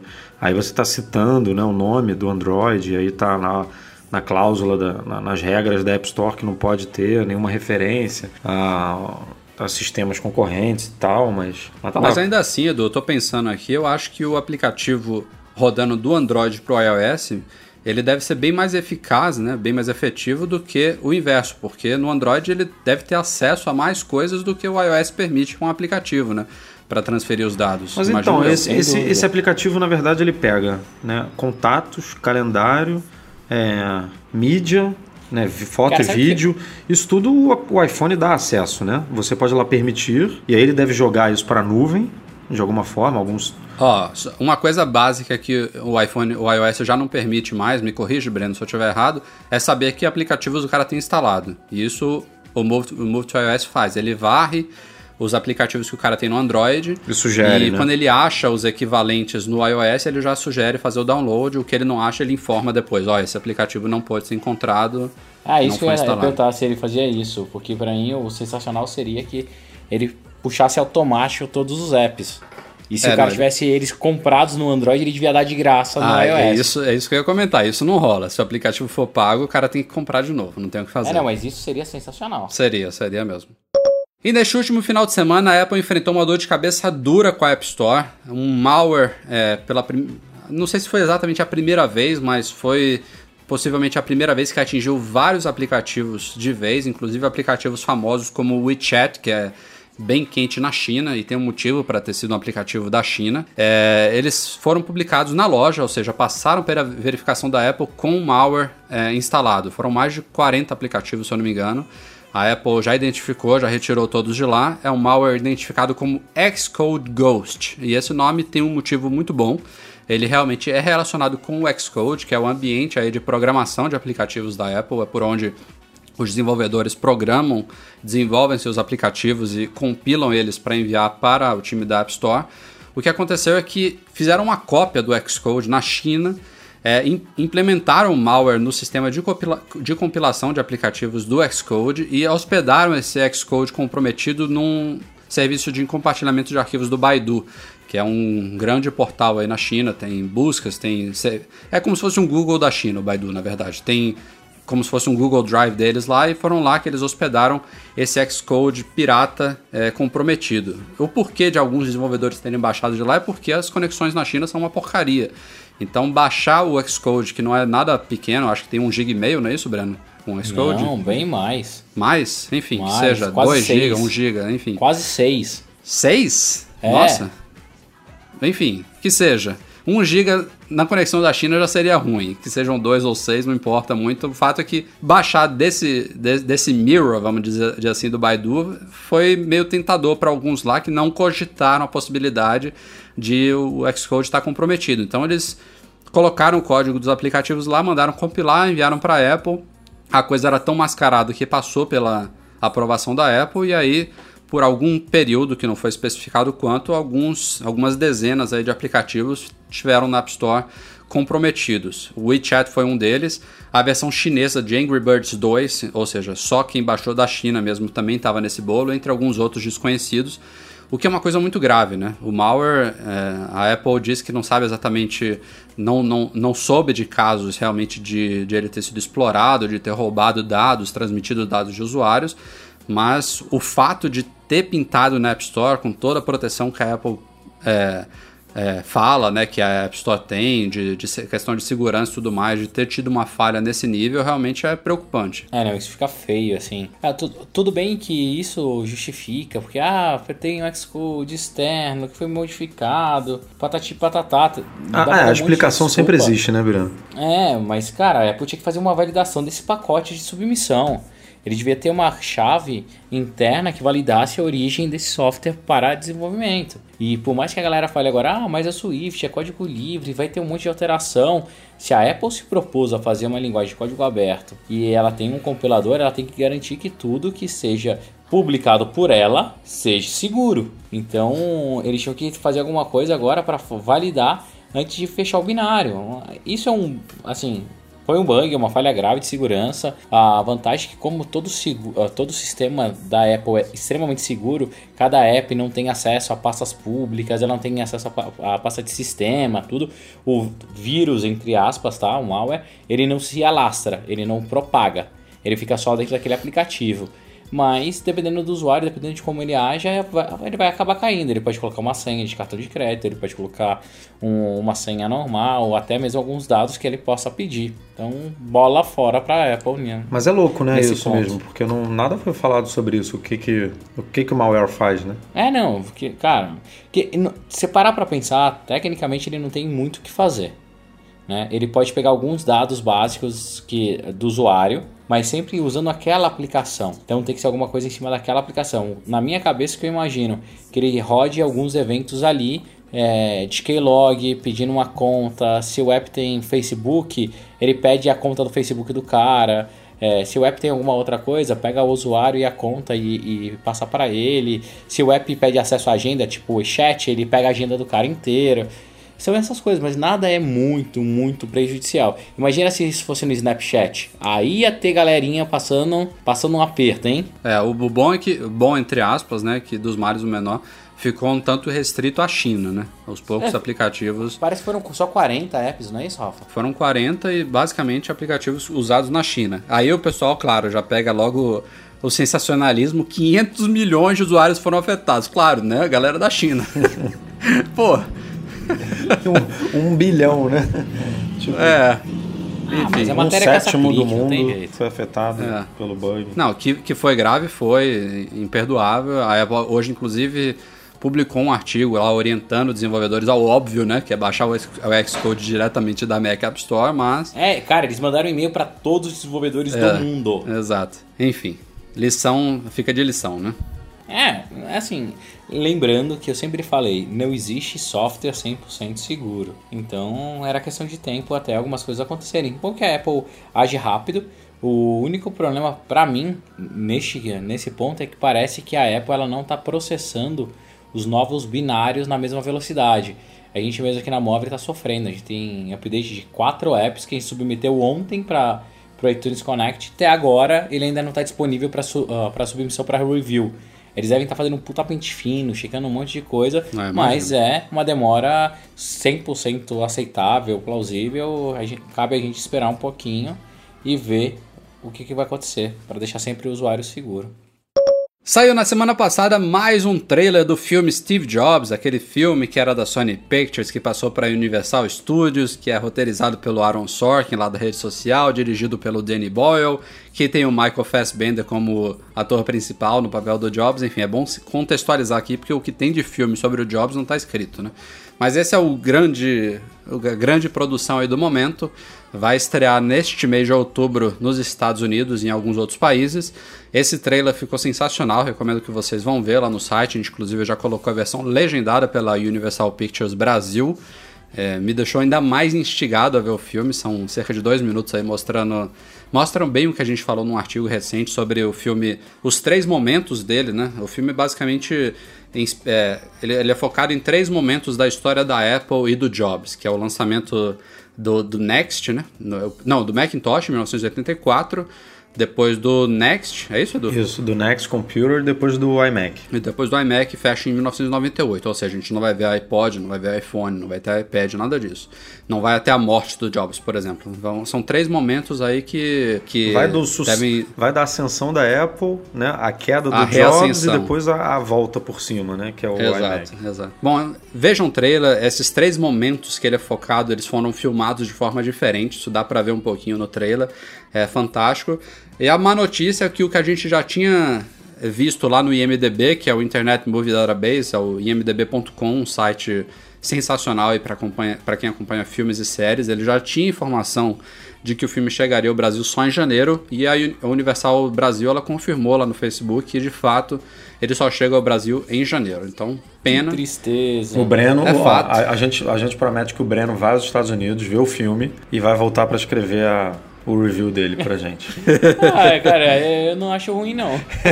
Speaker 3: aí você está citando né, o nome do Android, e aí está na, na cláusula, da, na- nas regras da App Store que não pode ter nenhuma referência a, a sistemas concorrentes e tal, mas, mas tá
Speaker 1: Mas ainda assim, Edu, eu tô pensando aqui, eu acho que o aplicativo rodando do Android pro iOS, ele deve ser bem mais eficaz, né, bem mais efetivo do que o inverso, porque no Android ele deve ter acesso a mais coisas do que o iOS permite com o aplicativo, né, para transferir os dados.
Speaker 3: Mas
Speaker 1: Imagino
Speaker 3: então, esse, esse, esse aplicativo, na verdade, ele pega né, contatos, calendário, é, mídia, né, foto
Speaker 2: Cara,
Speaker 3: e vídeo. Isso tudo o, o iPhone dá acesso, né? Você pode lá permitir, e aí ele deve jogar isso para a nuvem, de alguma forma, alguns...
Speaker 1: Ó, só- uma coisa básica que o iPhone, o iOS já não permite mais, me corrige, Breno, se eu estiver errado, é saber que aplicativos o cara tem instalado. E isso o Move, o Move to iOS faz. Ele varre os aplicativos que o cara tem no Android.
Speaker 3: Ele sugere,
Speaker 1: E
Speaker 3: né?
Speaker 1: quando ele acha os equivalentes no iOS, ele já sugere fazer o download. O que ele não acha, ele informa depois. Ó, esse aplicativo não pode ser encontrado.
Speaker 2: Ah, isso
Speaker 1: não
Speaker 2: que eu
Speaker 1: foi
Speaker 2: ia
Speaker 1: instalado.
Speaker 2: perguntar se ele fazia isso, porque pra mim o sensacional seria que ele puxasse automático todos os apps. E se
Speaker 1: É,
Speaker 2: o cara
Speaker 1: não,
Speaker 2: tivesse eles comprados no Android, ele devia dar de graça no
Speaker 1: Ah,
Speaker 2: iOS.
Speaker 1: é isso, é isso que eu ia comentar. Isso não rola. Se o aplicativo for pago, o cara tem que comprar de novo. Não tem o que fazer.
Speaker 2: É, não, mas isso seria sensacional.
Speaker 1: Seria, seria mesmo. E neste último final de semana, a Apple enfrentou uma dor de cabeça dura com a App Store. Um malware, é, pela prim... não sei se foi exatamente a primeira vez, mas foi possivelmente a primeira vez que atingiu vários aplicativos de vez, inclusive aplicativos famosos como o WeChat, que é bem quente na China e tem um motivo para ter sido um aplicativo da China. É, eles foram publicados na loja, ou seja, passaram pela verificação da Apple com o malware é, instalado. Foram mais de 40 aplicativos, se eu não me engano. A Apple já identificou, já retirou todos de lá. É um malware identificado como Xcode Ghost. E esse nome tem um motivo muito bom. Ele realmente é relacionado com o Xcode, que é o ambiente aí de programação de aplicativos da Apple, é por onde os desenvolvedores programam, desenvolvem seus aplicativos e compilam eles para enviar para o time da App Store. O que aconteceu é que fizeram uma cópia do Xcode na China, é, im- implementaram malware no sistema de, compila- de compilação de aplicativos do Xcode e hospedaram esse Xcode comprometido num serviço de compartilhamento de arquivos do Baidu, que é um grande portal aí na China, tem buscas, tem... É como se fosse um Google da China, o Baidu, na verdade. Tem como se fosse um Google Drive deles lá, e foram lá que eles hospedaram esse Xcode pirata é, comprometido. O porquê de alguns desenvolvedores terem baixado de lá é porque as conexões na China são uma porcaria. Então baixar o Xcode, que não é nada pequeno, acho que tem um gig e meio, não é isso, Breno? o Xcode?
Speaker 2: Não, bem mais.
Speaker 1: Mais? Enfim,
Speaker 2: Mais,
Speaker 1: que seja
Speaker 2: quase
Speaker 1: 2 GB,
Speaker 2: seis.
Speaker 1: 1 GB, enfim.
Speaker 2: Quase seis.
Speaker 1: 6?
Speaker 2: É.
Speaker 1: Nossa. Enfim, que seja. 1 GB na conexão da China já seria ruim. Que sejam 2 ou 6, não importa muito. O fato é que baixar desse, de- desse mirror, vamos dizer assim, do Baidu, foi meio tentador para alguns lá que não cogitaram a possibilidade de o Xcode estar comprometido. Então eles colocaram o código dos aplicativos lá, mandaram compilar, enviaram para a Apple. A coisa era tão mascarada que passou pela aprovação da Apple e aí por algum período que não foi especificado quanto, alguns, algumas dezenas aí de aplicativos tiveram na App Store comprometidos. O WeChat foi um deles. A versão chinesa de Angry Birds 2, ou seja, só quem baixou da China mesmo também estava nesse bolo, entre alguns outros desconhecidos. O que é uma coisa muito grave, né? O malware, é, a Apple diz que não sabe exatamente, não, não, não soube de casos realmente de, de ele ter sido explorado, de ter roubado dados, transmitido dados de usuários, mas o fato de ter pintado na App Store com toda a proteção que a Apple é, é, fala, né, que a App Store tem, de, de questão de segurança e tudo mais, de ter tido uma falha nesse nível, realmente é preocupante.
Speaker 2: É, não, isso fica feio, assim. Ah, tu- tudo bem que isso justifica, porque, ah, tem um Xcode externo que foi modificado, patati patatá.
Speaker 3: Ah, é, a explicação sempre existe, né, Birano?
Speaker 2: É, mas, cara, a Apple tinha que fazer uma validação desse pacote de submissão. Ele devia ter uma chave interna que validasse a origem desse software para desenvolvimento. E por mais que a galera fale agora, ah, mas é Swift, é código livre, vai ter um monte de alteração. Se a Apple se propôs a fazer uma linguagem de código aberto e ela tem um compilador, ela tem que garantir que tudo que seja publicado por ela seja seguro. Então, eles tinham que fazer alguma coisa agora para validar antes de fechar o binário. Isso é um, assim, foi um bug, uma falha grave de segurança. A vantagem é que, como todo, ah, todo sistema da Apple é extremamente seguro, cada app não tem acesso a pastas públicas, ela não tem acesso a pasta de sistema, tudo. O vírus, entre aspas, tá? O malware, ele não se alastra, ele não propaga. Ele fica só dentro daquele aplicativo. Mas, dependendo do usuário, dependendo de como ele age, é, ele vai acabar caindo. Ele pode colocar uma senha de cartão de crédito, ele pode colocar um- uma senha normal, ou até mesmo alguns dados que ele possa pedir. Então, bola fora para a Apple, né?
Speaker 3: Mas é louco, né,
Speaker 2: Nesse
Speaker 3: isso
Speaker 2: ponto.
Speaker 3: mesmo, porque não, nada foi falado sobre isso, o que que o, que que o malware faz, né?
Speaker 2: É, não, porque, cara, que, se parar pra pensar, tecnicamente ele não tem muito o que fazer. Né? Ele pode pegar alguns dados básicos que, do usuário, mas sempre usando aquela aplicação. Então tem que ser alguma coisa em cima daquela aplicação. Na minha cabeça que eu imagino que ele rode alguns eventos ali é, de keylog, pedindo uma conta. Se o app tem Facebook, ele pede a conta do Facebook do cara. É, se o app tem alguma outra coisa, pega o usuário e a conta e, e passa para ele. Se o app pede acesso à agenda, tipo o chat, ele pega a agenda do cara inteiro. São essas coisas, mas nada é muito, muito prejudicial. Imagina se isso fosse no Snapchat. Aí ia ter galerinha passando, passando um aperto, hein?
Speaker 1: É, o, bom é que, bom entre aspas, né, que dos males o menor, ficou um tanto restrito à China, né? Os poucos
Speaker 2: É.
Speaker 1: aplicativos
Speaker 2: Parece que foram só 40 apps, não é isso, Rafa?
Speaker 1: foram 40 e basicamente aplicativos usados na China. Aí o pessoal, claro, já pega logo o sensacionalismo, 500 milhões de usuários foram afetados. Claro, né? A galera da China. (laughs) Pô, (laughs)
Speaker 3: Um, um bilhão, né? Tipo,
Speaker 1: é.
Speaker 2: Ah, mas é
Speaker 3: um
Speaker 2: matéria caça
Speaker 3: sétimo do mundo foi afetado
Speaker 1: É.
Speaker 3: pelo bug.
Speaker 1: Não, que, que foi grave foi imperdoável. A Apple hoje, inclusive, publicou um artigo lá orientando desenvolvedores ao óbvio, né? Que é baixar o Xcode diretamente da Mac App Store, mas.
Speaker 2: É, cara, eles mandaram um e-mail para todos os desenvolvedores
Speaker 1: É.
Speaker 2: do mundo.
Speaker 1: Exato. Enfim, lição fica de lição, né?
Speaker 2: É, assim, lembrando que eu sempre falei, não existe software 100% seguro. Então, era questão de tempo até algumas coisas acontecerem. Bom que a Apple age rápido. O único problema pra mim neste, nesse ponto é que parece que a Apple ela não está processando os novos binários na mesma velocidade. A gente mesmo aqui na Móvel está sofrendo. A gente tem update de quatro apps que a gente submeteu ontem para o iTunes Connect. Até agora ele ainda não está disponível para su, ah, submissão para review. Eles devem estar fazendo um puta pente fino, checando um monte de coisa,
Speaker 1: É,
Speaker 2: mas é uma demora 100% aceitável, plausível. A gente- cabe a gente esperar um pouquinho e ver o que, que vai acontecer, para deixar sempre o usuário seguro.
Speaker 1: Saiu na semana passada mais um trailer do filme Steve Jobs, aquele filme que era da Sony Pictures, que passou para Universal Studios, que é roteirizado pelo Aaron Sorkin, lá da rede social, dirigido pelo Danny Boyle, que tem o Michael Fassbender como ator principal no papel do Jobs. Enfim, é bom se contextualizar aqui, porque o que tem de filme sobre o Jobs não está escrito, né? Mas esse é o grande, a grande produção aí do momento. Vai estrear neste mês de outubro nos Estados Unidos e em alguns outros países. Esse trailer ficou sensacional, recomendo que vocês vão ver lá no site. Inclusive, já colocou a versão legendada pela Universal Pictures Brasil. É, me deixou ainda mais instigado a ver o filme. São cerca de dois minutos aí mostrando. Mostram bem o que a gente falou num artigo recente sobre o filme, os três momentos dele, né? O filme basicamente é, ele, ele, é focado em três momentos da história da Apple e do Jobs, que é o lançamento do, do Next, né? No, não, do Macintosh, em 1984 depois do Next, é isso, Edu?
Speaker 3: Isso, do Next Computer, depois do iMac.
Speaker 1: E depois do iMac fecha em 1998, ou seja, a gente não vai ver iPod, não vai ver iPhone, não vai ter iPad, nada disso. Não vai até a morte do Jobs, por exemplo. Então, são três momentos aí que, que
Speaker 3: vai, do
Speaker 1: devem...
Speaker 3: vai da ascensão da Apple, né, a queda do a Jobs e depois a, a, volta por cima, né, que é o
Speaker 1: exato,
Speaker 3: iMac.
Speaker 1: Exato. Bom, vejam o trailer, esses três momentos que ele é focado, eles foram filmados de forma diferente, isso dá para ver um pouquinho no trailer, é fantástico. E a má notícia é que o que a gente já tinha visto lá no IMDB, que é o Internet Movie Database, é o imdb.com, um site sensacional para quem acompanha filmes e séries. Ele já tinha informação de que o filme chegaria ao Brasil só em janeiro e a Universal Brasil ela confirmou lá no Facebook que de fato ele só chega ao Brasil em janeiro. Então, pena.
Speaker 2: Que tristeza.
Speaker 3: O Breno, é fato. A, a, gente, a gente promete que o Breno vai aos Estados Unidos, ver o filme e vai voltar para escrever a o review dele pra gente. (laughs)
Speaker 2: ah, cara, eu não acho ruim, não.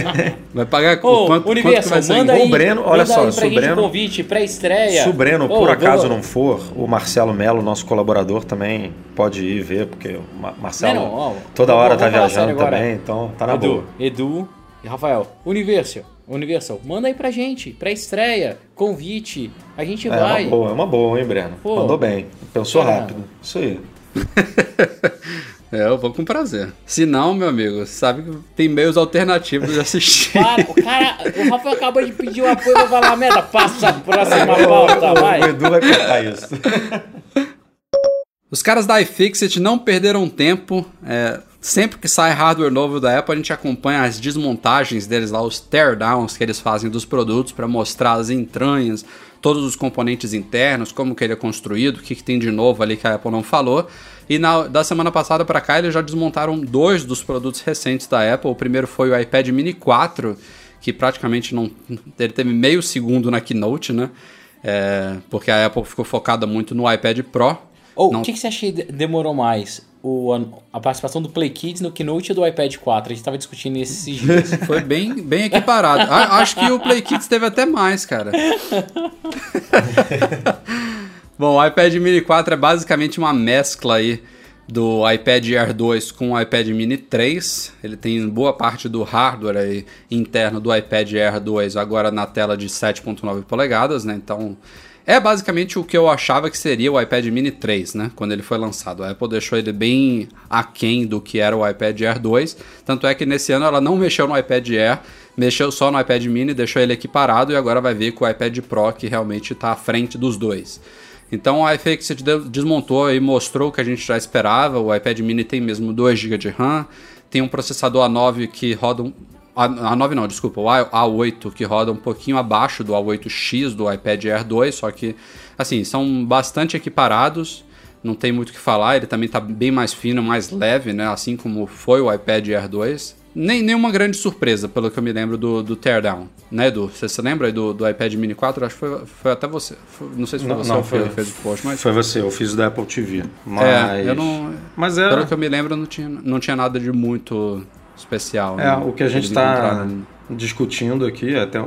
Speaker 2: (laughs)
Speaker 1: Vai pagar
Speaker 2: Ô, quanto, Universo, quanto vai manda aí,
Speaker 3: o Breno, olha só, se o Breno,
Speaker 2: convite pré-estreia.
Speaker 3: Se o Breno, por acaso, não for, o Marcelo Melo, nosso colaborador, também pode ir ver, porque o Marcelo não, não, toda hora tá viajando também, então tá na
Speaker 2: Edu,
Speaker 3: boa.
Speaker 2: Edu e Rafael, Universo, Universal, manda aí pra gente, pré-estreia, convite, a gente
Speaker 3: é,
Speaker 2: vai.
Speaker 3: É uma boa, é uma boa, hein, Breno? Pô, Mandou bem, pensou rápido, isso aí. (laughs)
Speaker 1: É, eu vou com prazer. Se não, meu amigo, sabe que tem meios alternativos de assistir.
Speaker 2: Para, o cara, o Rafael acabou de pedir um apoio pra falar merda. Passa a próxima (laughs) pauta, vai.
Speaker 3: O Edu vai cortar isso.
Speaker 1: Os caras da iFixit não perderam tempo. É, sempre que sai hardware novo da Apple, a gente acompanha as desmontagens deles lá, os teardowns que eles fazem dos produtos para mostrar as entranhas, todos os componentes internos, como que ele é construído, o que, que tem de novo ali que a Apple não falou. E na, da semana passada para cá eles já desmontaram dois dos produtos recentes da Apple. O primeiro foi o iPad Mini 4, que praticamente não. Ele teve meio segundo na keynote, né? É, porque a Apple ficou focada muito no iPad Pro.
Speaker 2: Ou, oh, o que, que você acha que demorou mais? O, a, participação do Play Kids no Keynote ou do iPad 4? A gente estava discutindo esses dias. (laughs)
Speaker 1: Foi bem, bem equiparado. a, acho que o Play Kids teve até mais, cara. (laughs) Bom, o iPad Mini 4 é basicamente uma mescla aí do iPad Air 2 com o iPad Mini 3. Ele tem boa parte do hardware aí interno do iPad Air 2 agora na tela de 7.9 polegadas, né? Então, é basicamente o que eu achava que seria o iPad Mini 3, né? Quando ele foi lançado. A Apple deixou ele bem aquém do que era o iPad Air 2. Tanto é que nesse ano ela não mexeu no iPad Air, mexeu só no iPad Mini, deixou ele equiparado e agora vai ver com o iPad Pro que realmente está à frente dos dois. Então a iFixit desmontou e mostrou o que a gente já esperava. O iPad mini tem mesmo 2 GB de RAM, tem um processador A9 que roda um, A9 não, desculpa, o A8 que roda um pouquinho abaixo do A8X do iPad Air 2, só que assim, são bastante equiparados, não tem muito o que falar, ele também está bem mais fino, mais leve, né, assim como foi o iPad Air 2 nem, nenhuma grande surpresa, pelo que eu me lembro do, do Teardown, né, Edu? Você se lembra aí do, do iPad Mini 4? Acho que foi, foi até você. Foi, não sei se foi
Speaker 3: não,
Speaker 1: você
Speaker 3: não,
Speaker 1: ou
Speaker 3: foi,
Speaker 1: fez o post, mas.
Speaker 3: Foi você, eu fiz o da Apple TV. Mas.
Speaker 1: É, eu não. Mas é... Pelo que eu me lembro, não tinha, não tinha nada de muito especial.
Speaker 3: É, né? o que a gente está discutindo aqui, até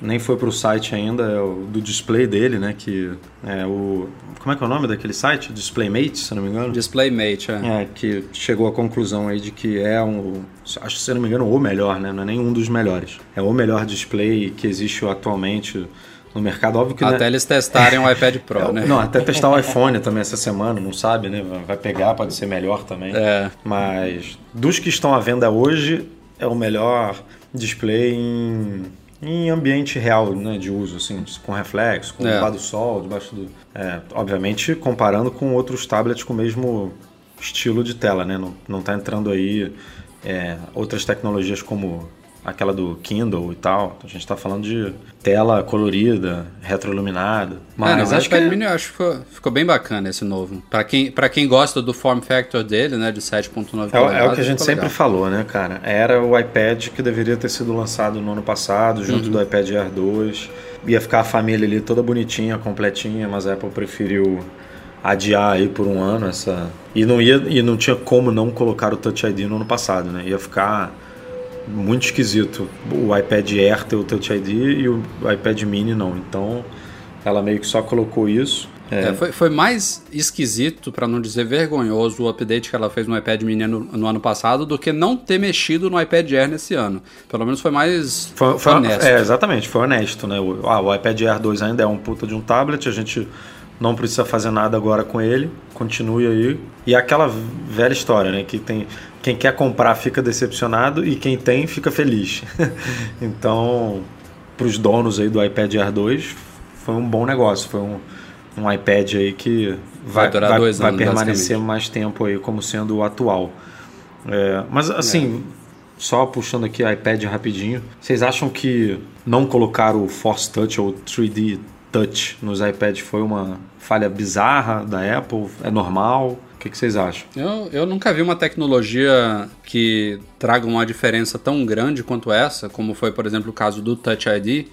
Speaker 3: nem foi para o site ainda, é o do display dele, né? Que é o. Como é que é o nome daquele site? Displaymate, se não me engano?
Speaker 1: Displaymate, é.
Speaker 3: É, que chegou à conclusão aí de que é um. Acho que, se não me engano, o melhor, né? Não é nenhum dos melhores. É o melhor display que existe atualmente no mercado. Óbvio que.
Speaker 1: Até né? eles testarem o iPad Pro, é, né?
Speaker 3: Não, até testar o iPhone também essa semana, não sabe, né? Vai pegar, pode ser melhor também.
Speaker 1: É.
Speaker 3: Mas dos que estão à venda hoje, é o melhor display em, em ambiente real né, de uso, assim, com reflexo, com
Speaker 1: É.
Speaker 3: do sol, debaixo do. é, obviamente comparando com outros tablets com o mesmo estilo de tela, né? Não, não tá entrando aí é, outras tecnologias como aquela do Kindle e tal. A gente está falando de tela colorida, retroiluminada. Mas
Speaker 1: é, não,
Speaker 3: acho que é-
Speaker 1: Mini eu acho que ficou, ficou bem bacana esse novo. Pra quem, pra quem gosta do form factor dele, né, de 7.9
Speaker 3: É, o- é o
Speaker 1: polegadas,
Speaker 3: que a gente sempre
Speaker 1: legal.
Speaker 3: falou, né, cara? Era o iPad que deveria ter sido lançado no ano passado, junto
Speaker 1: Uhum.
Speaker 3: do iPad Air 2. Ia ficar a família ali toda bonitinha, completinha, mas a Apple preferiu adiar aí por um ano essa. E não, ia, e não tinha como não colocar o Touch ID no ano passado, né? Ia ficar muito esquisito o iPad Air ter o Touch ID e o iPad Mini não. Então ela meio que só colocou isso.
Speaker 1: É, foi, foi mais esquisito, pra não dizer vergonhoso, o update que ela fez no iPad mini no, no ano passado do que não ter mexido no iPad Air nesse ano. Pelo menos foi mais
Speaker 3: Foi, foi-
Speaker 1: honesto.
Speaker 3: É, exatamente, foi honesto, né? O, ah, o iPad Air 2 ainda é um puta de um tablet, a gente não precisa fazer nada agora com ele, continue aí. E é aquela velha história, né? Que tem quem quer comprar fica decepcionado e quem tem fica feliz. (laughs) então, para os donos aí do iPad Air 2, foi um bom negócio, foi um, um iPad aí que vai,
Speaker 1: Vai durar
Speaker 3: vai-
Speaker 1: dois
Speaker 3: vai
Speaker 1: anos,
Speaker 3: permanecer mais tempo aí como sendo o atual. É, mas assim, só puxando aqui iPad rapidinho, vocês acham que não colocar o Force Touch ou 3D Touch nos iPads foi uma falha bizarra da Apple? É normal? O que, que vocês acham?
Speaker 1: Eu, eu nunca vi uma tecnologia que traga uma diferença tão grande quanto essa, como foi, por exemplo, o caso do Touch ID,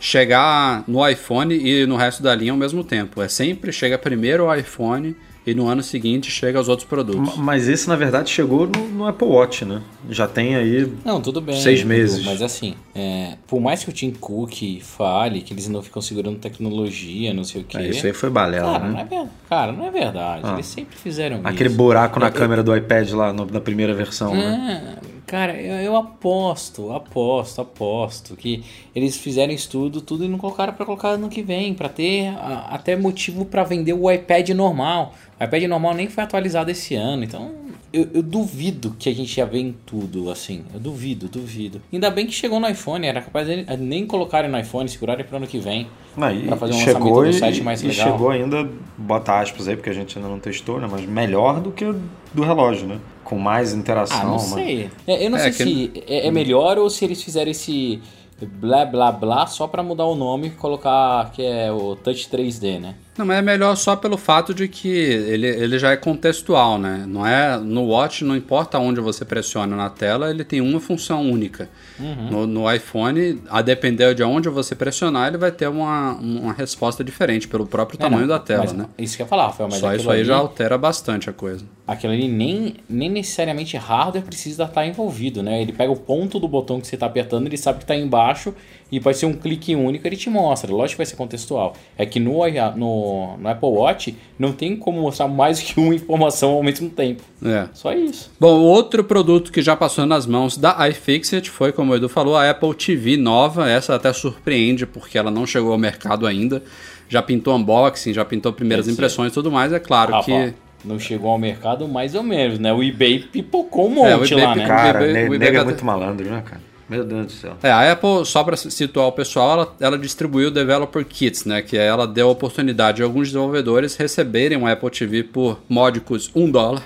Speaker 1: chegar no iPhone e no resto da linha ao mesmo tempo. É sempre chega primeiro o iPhone e no ano seguinte chega aos outros produtos.
Speaker 3: Mas esse, na verdade, chegou no, no Apple Watch, né? Já tem aí.
Speaker 2: Não, tudo bem.
Speaker 3: Seis meses.
Speaker 2: Mas assim, é, por mais que o Tim Cook fale que eles não ficam segurando tecnologia, não sei o quê.
Speaker 3: É, isso aí foi balela,
Speaker 2: Cara, não
Speaker 3: né?
Speaker 2: é, ver- cara, não é verdade.
Speaker 3: Ah.
Speaker 2: Eles sempre fizeram
Speaker 3: Aquele
Speaker 2: isso.
Speaker 3: buraco na
Speaker 2: Eu-
Speaker 3: câmera do iPad lá no- na primeira versão, né?
Speaker 2: É, cara, eu, eu aposto, aposto, aposto que eles fizeram estudo tudo e não colocaram pra colocar ano que vem, pra ter a- até motivo pra vender o iPad normal. O iPad normal nem foi atualizado esse ano, então eu, eu duvido que a gente ia ver em tudo assim. Eu duvido, duvido. Ainda bem que chegou no iPhone, era capaz de nem colocarem no iPhone, segurarem pro ano que vem.
Speaker 3: Não, e
Speaker 2: Pra fazer um
Speaker 3: chegou
Speaker 2: lançamento do
Speaker 3: e,
Speaker 2: site mais
Speaker 3: e
Speaker 2: legal.
Speaker 3: chegou ainda, bota aspas aí, porque a gente ainda não testou, né? Mas melhor do que o do relógio, né? Com mais interação.
Speaker 2: Ah, não
Speaker 3: mas-
Speaker 2: sei. É, eu não
Speaker 1: É,
Speaker 2: sei
Speaker 1: que-
Speaker 2: se é, é melhor ou se eles fizeram esse blá blá blá só pra mudar o nome e colocar que é o Touch 3D, né?
Speaker 1: Não, mas é melhor só pelo fato de que ele, ele já é contextual, né? Não é no Watch, não importa onde você pressiona na tela, ele tem uma função única.
Speaker 2: Uhum.
Speaker 1: No, no iPhone, a depender de onde você pressionar, ele vai ter uma, uma resposta diferente pelo próprio tamanho
Speaker 2: É, não,
Speaker 1: da tela, né?
Speaker 2: Isso que eu ia falar, Rafael, mas
Speaker 1: Só isso aí
Speaker 2: ali,
Speaker 1: já altera bastante a coisa.
Speaker 2: aquilo ali nem, nem necessariamente hardware precisa estar envolvido, né? Ele pega o ponto do botão que você está apertando, ele sabe que está embaixo e pode ser um clique único, ele te mostra. Lógico que vai ser contextual. É que no, no, no Apple Watch não tem como mostrar mais (laughs) que uma informação ao mesmo tempo.
Speaker 1: É.
Speaker 2: Só isso.
Speaker 1: Bom, outro produto que já passou nas mãos da iFixit foi, como o Edu falou, a Apple TV nova. Essa até surpreende porque ela não chegou ao mercado ainda. Já pintou unboxing, já pintou primeiras impressões e tudo mais. É claro
Speaker 2: Rafa,
Speaker 1: que.
Speaker 2: não chegou ao mercado mais ou menos, né? O eBay pipocou um monte
Speaker 1: É, o eBay
Speaker 2: lá, né?
Speaker 3: Cara,
Speaker 1: O eBay- o eBay
Speaker 3: nega é
Speaker 1: vai
Speaker 3: muito malandro, né, cara? Meu Deus do céu.
Speaker 1: É, a Apple, só para situar o pessoal, ela, ela distribuiu o Developer Kits, né? Que ela deu a oportunidade de alguns desenvolvedores receberem um Apple TV por módicos 1 dólar.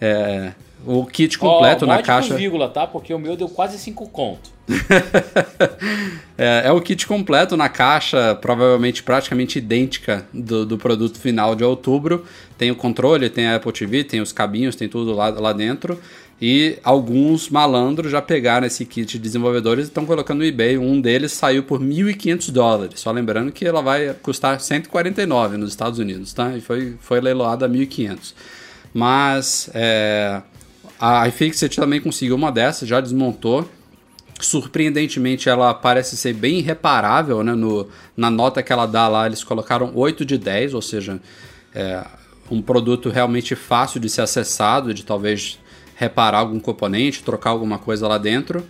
Speaker 1: É, o kit completo
Speaker 2: Ó,
Speaker 1: na caixa.
Speaker 2: vírgula, tá? Porque o meu deu quase 5 conto. (laughs)
Speaker 1: É, é o kit completo na caixa, provavelmente praticamente idêntica do, do produto final de outubro. Tem o controle, tem a Apple TV, tem os cabinhos, tem tudo lá, lá dentro. E alguns malandros já pegaram esse kit de desenvolvedores e estão colocando no eBay. Um deles saiu por 1.500 dólares. Só lembrando que ela vai custar 149 nos Estados Unidos, tá? E foi, foi leiloada a 1.500. Mas é, a iFixit também conseguiu uma dessas, já desmontou. Surpreendentemente, ela parece ser bem irreparável, né? No, na nota que ela dá lá, eles colocaram 8 de 10, ou seja, é um produto realmente fácil de ser acessado, de talvez reparar algum componente, trocar alguma coisa lá dentro.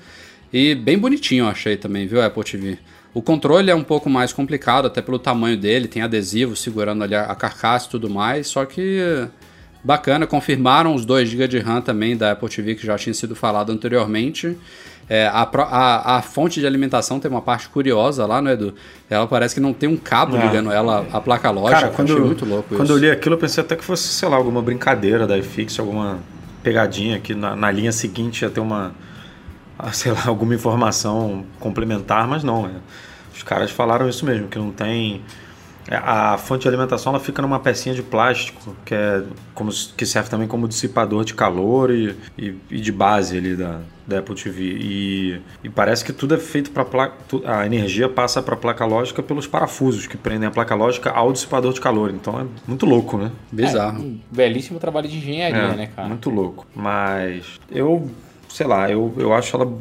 Speaker 1: E bem bonitinho, eu achei também, viu, Apple TV? O controle é um pouco mais complicado, até pelo tamanho dele, tem adesivo segurando ali a carcaça e tudo mais, só que bacana. Confirmaram os 2 GB de RAM também da Apple TV que já tinha sido falado anteriormente. É, a, a, a fonte de alimentação tem uma parte curiosa lá, né, Edu? Ela parece que não tem um cabo
Speaker 3: É.
Speaker 1: ligando ela à placa lógica.
Speaker 3: Cara, quando,
Speaker 1: Achei muito louco
Speaker 3: quando
Speaker 1: isso.
Speaker 3: eu li aquilo, eu pensei até que fosse, sei lá, alguma brincadeira da iFix, alguma pegadinha que na, na linha seguinte ia ter uma, (laughs) sei lá, alguma informação complementar, mas não. é. Os caras falaram isso mesmo, que não tem. É, A fonte de alimentação ela fica numa pecinha de plástico, que, é como, que serve também como dissipador de calor e, e, e de base ali da, da Apple TV. E, e parece que tudo é feito para placa. A energia passa para a placa lógica pelos parafusos que prendem a placa lógica ao dissipador de calor. Então é muito louco, né?
Speaker 1: Bizarro.
Speaker 2: Um belíssimo trabalho de engenharia,
Speaker 3: É,
Speaker 2: né, cara?
Speaker 3: Muito louco. Mas eu, sei lá, eu, eu acho ela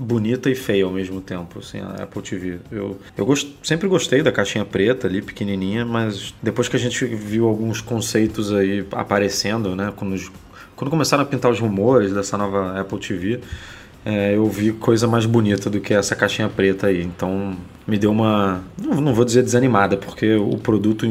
Speaker 3: bonita e feia ao mesmo tempo, assim, a Apple TV. Eu, eu gost, sempre gostei da caixinha preta ali, pequenininha, mas depois que a gente viu alguns conceitos aí aparecendo, né, quando, quando começaram a pintar os rumores dessa nova Apple TV, é, eu vi coisa mais bonita do que essa caixinha preta aí. Então me deu uma. Não, não vou dizer desanimada, porque o produto.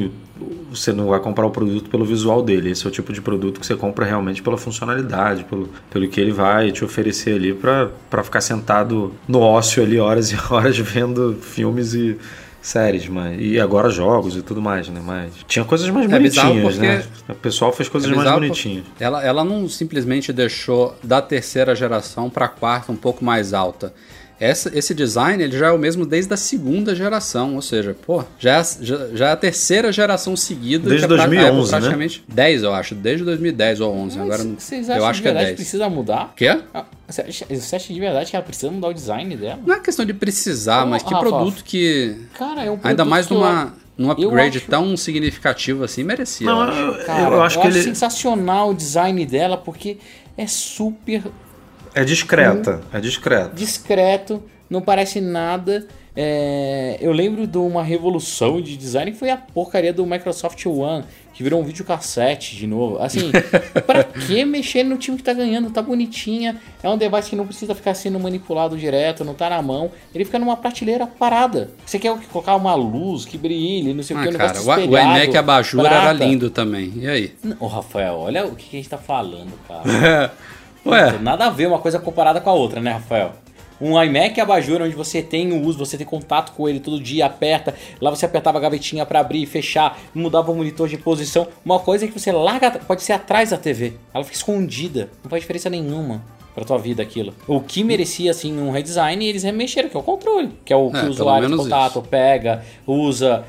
Speaker 3: Você não vai comprar o produto pelo visual dele. Esse é o tipo de produto que você compra realmente pela funcionalidade, pelo, pelo que ele vai te oferecer ali para ficar sentado no ócio ali horas e (laughs) horas vendo filmes e séries, mas e agora jogos e tudo mais, né? Mas tinha coisas mais
Speaker 1: É
Speaker 3: bonitinhas, né? O pessoal fez coisas
Speaker 1: É
Speaker 3: mais bonitinhas.
Speaker 1: Ela, ela não simplesmente deixou da terceira geração para a quarta um pouco mais alta. Essa, esse design ele já é o mesmo desde a segunda geração, ou seja, pô, já é, a- já, já é a terceira geração seguida.
Speaker 3: Desde
Speaker 1: que a pra-
Speaker 3: 2011,
Speaker 1: Apple
Speaker 3: né?
Speaker 1: praticamente 10, eu acho, desde 2010 ou 11. Agora não-
Speaker 2: Vocês
Speaker 1: eu acho que é
Speaker 2: verdade
Speaker 1: 10.
Speaker 2: precisa mudar?
Speaker 1: Quê?
Speaker 2: Ah, Você acha, você acha de verdade que ela precisa mudar o design dela?
Speaker 1: Não é questão de precisar,
Speaker 2: Ô,
Speaker 1: mas que
Speaker 2: Rafa,
Speaker 1: produto que
Speaker 2: Cara, é um produto
Speaker 1: ainda mais
Speaker 2: que eu-
Speaker 1: numa num
Speaker 2: eu
Speaker 1: upgrade
Speaker 2: acho-
Speaker 1: tão significativo assim merecia.
Speaker 3: Não,
Speaker 1: eu acho.
Speaker 3: eu,
Speaker 2: Cara,
Speaker 3: eu acho que ele
Speaker 2: sensacional o design dela, porque é super
Speaker 3: é discreta, é discreta.
Speaker 2: discreto, não parece nada. É, eu lembro de uma revolução de design que foi a porcaria do Microsoft One, que virou um videocassete de novo. Assim, (laughs) pra que mexer no time que tá ganhando? Tá bonitinha, é um device que não precisa ficar sendo manipulado direto, não tá na mão. Ele fica numa prateleira parada. Você quer colocar uma luz que brilhe, não sei o
Speaker 1: Ah,
Speaker 2: que, um
Speaker 1: cara,
Speaker 2: negócio
Speaker 1: o, o iMac abajur era
Speaker 2: prata.
Speaker 1: lindo também. E aí?
Speaker 2: Ô, Rafael, olha o que a gente tá falando, cara. (laughs)
Speaker 1: Ué,
Speaker 2: Nada a ver uma coisa comparada com a outra, né, Rafael? Um iMac abajur onde você tem o uso, você tem contato com ele todo dia, aperta, lá você apertava a gavetinha pra abrir e fechar, mudava o monitor de posição. Uma coisa é que você larga, pode ser atrás da TV, ela fica escondida, não faz diferença nenhuma pra tua vida aquilo. O que merecia assim um redesign, eles remexeram, que é o controle, que é o que
Speaker 1: É,
Speaker 2: o usuário de contato pega, usa,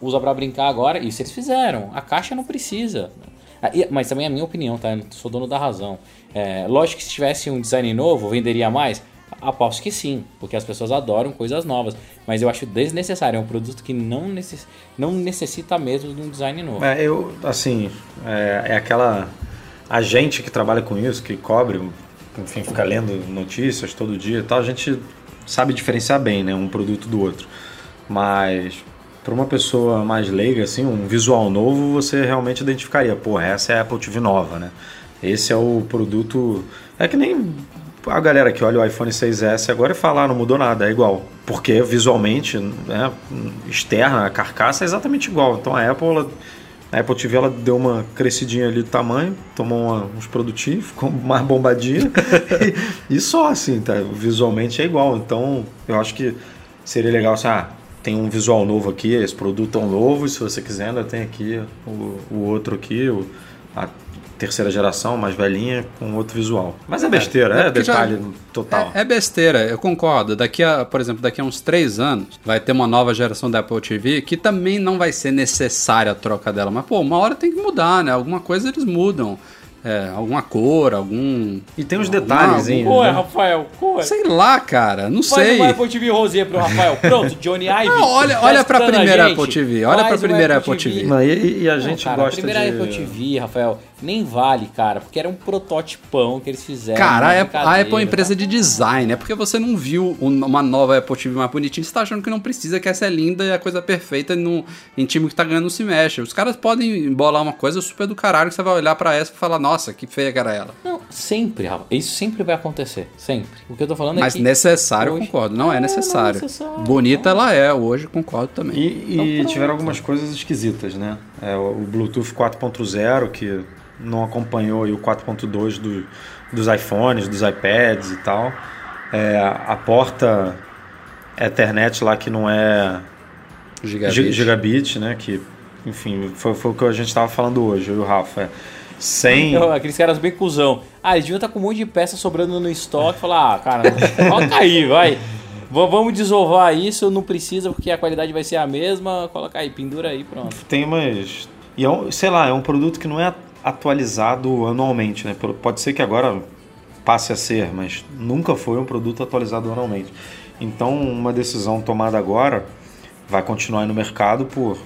Speaker 2: usa para brincar agora, isso eles fizeram. A caixa não precisa. Ah, Mas também é a minha opinião, tá? Eu não sou dono da razão. É, lógico que se tivesse um design novo, venderia mais? Aposto que sim, porque as pessoas adoram coisas novas. Mas eu acho desnecessário, é um produto que não, necess... não necessita mesmo de um design novo.
Speaker 3: É, eu, assim, é, é aquela. A gente que trabalha com isso, que cobre, enfim, fica lendo notícias todo dia e tal, a gente sabe diferenciar bem, né, um produto do outro. Mas para uma pessoa mais leiga, assim, um visual novo, você realmente identificaria, pô, essa é a Apple TV nova, né? Esse é o produto. É que nem a galera que olha o iPhone 6S agora e fala, ah, não mudou nada, é igual. Porque visualmente, né, externa, a carcaça é exatamente igual. Então a Apple, ela, a Apple TV ela deu uma crescidinha ali do tamanho, tomou uma- uns produtinhos, ficou mais bombadinha (laughs) e, e só assim, tá? Visualmente é igual. Então eu acho que seria legal assim, ah, tem um visual novo aqui, esse produto é um novo, e se você quiser ainda tem aqui o, o outro aqui, o, a terceira geração, mais velhinha, com outro visual. Mas é besteira,
Speaker 1: é
Speaker 3: é,
Speaker 1: porque já-
Speaker 3: detalhe total.
Speaker 1: É, é besteira, eu concordo. Daqui a, por exemplo, daqui a uns três anos vai ter uma nova geração da Apple TV que também não vai ser necessária a troca dela. Mas, pô, uma hora tem que mudar, né? Alguma coisa eles mudam. É, alguma cor, algum.
Speaker 3: E tem uns detalhezinhos.
Speaker 2: Qual é,
Speaker 3: né?
Speaker 2: Rafael? Qual é?
Speaker 1: Sei lá, cara, não
Speaker 2: Faz
Speaker 1: sei.
Speaker 2: uma Apple TV Rosier pro Rafael. Pronto, Johnny Ive.
Speaker 1: Não, olha- olha pra primeira. Apple TV, olha
Speaker 2: Faz
Speaker 1: pra primeira Apple TV.
Speaker 3: Não, e, e a
Speaker 2: Não,
Speaker 3: gente
Speaker 2: cara,
Speaker 3: gosta
Speaker 2: a primeira
Speaker 3: de...
Speaker 2: Apple TV, Rafael, nem vale, cara, porque era um prototipão que eles fizeram.
Speaker 1: Cara, a Apple, a Apple é uma empresa de design. É porque você não viu um- uma nova Apple TV mais bonitinha. Você tá achando que não precisa, que essa é linda e a coisa perfeita e no, em time que tá ganhando não se mexe. Os caras podem bolar uma coisa super do caralho que você vai olhar pra essa e falar, nossa, que feia que era ela.
Speaker 2: Não, sempre, Rafa. Isso sempre vai acontecer. Sempre. O que eu tô falando
Speaker 1: Mas
Speaker 2: é que.
Speaker 1: necessário, eu
Speaker 2: hoje-
Speaker 1: concordo. Não é
Speaker 2: É, não é
Speaker 1: necessário.
Speaker 2: necessário,
Speaker 1: Bonita ela é, hoje concordo também.
Speaker 3: E, e
Speaker 2: Então,
Speaker 3: tiveram algumas coisas esquisitas, né? É, o Bluetooth 4.0, que não acompanhou aí o 4.2 do, dos iPhones, dos iPads e tal. É, a porta Ethernet lá que não é
Speaker 1: Gigabit.
Speaker 3: Gi- gigabit, né? Que, enfim, foi, foi o que a gente estava falando hoje, eu e o Rafa. É, sem.
Speaker 2: Aqueles caras bem cuzão. Ah, eles deviam estar com um monte de peça sobrando no estoque. Falar, ah, cara, (laughs) coloca aí, vai. Vamos desovar isso, não precisa porque a qualidade vai ser a mesma. Coloca aí, pendura aí, pronto.
Speaker 3: Tem umas. E é um, sei lá, é um produto que não é atualizado anualmente, né? Pode ser que agora passe a ser, mas nunca foi um produto atualizado anualmente. Então, uma decisão tomada agora vai continuar no mercado por,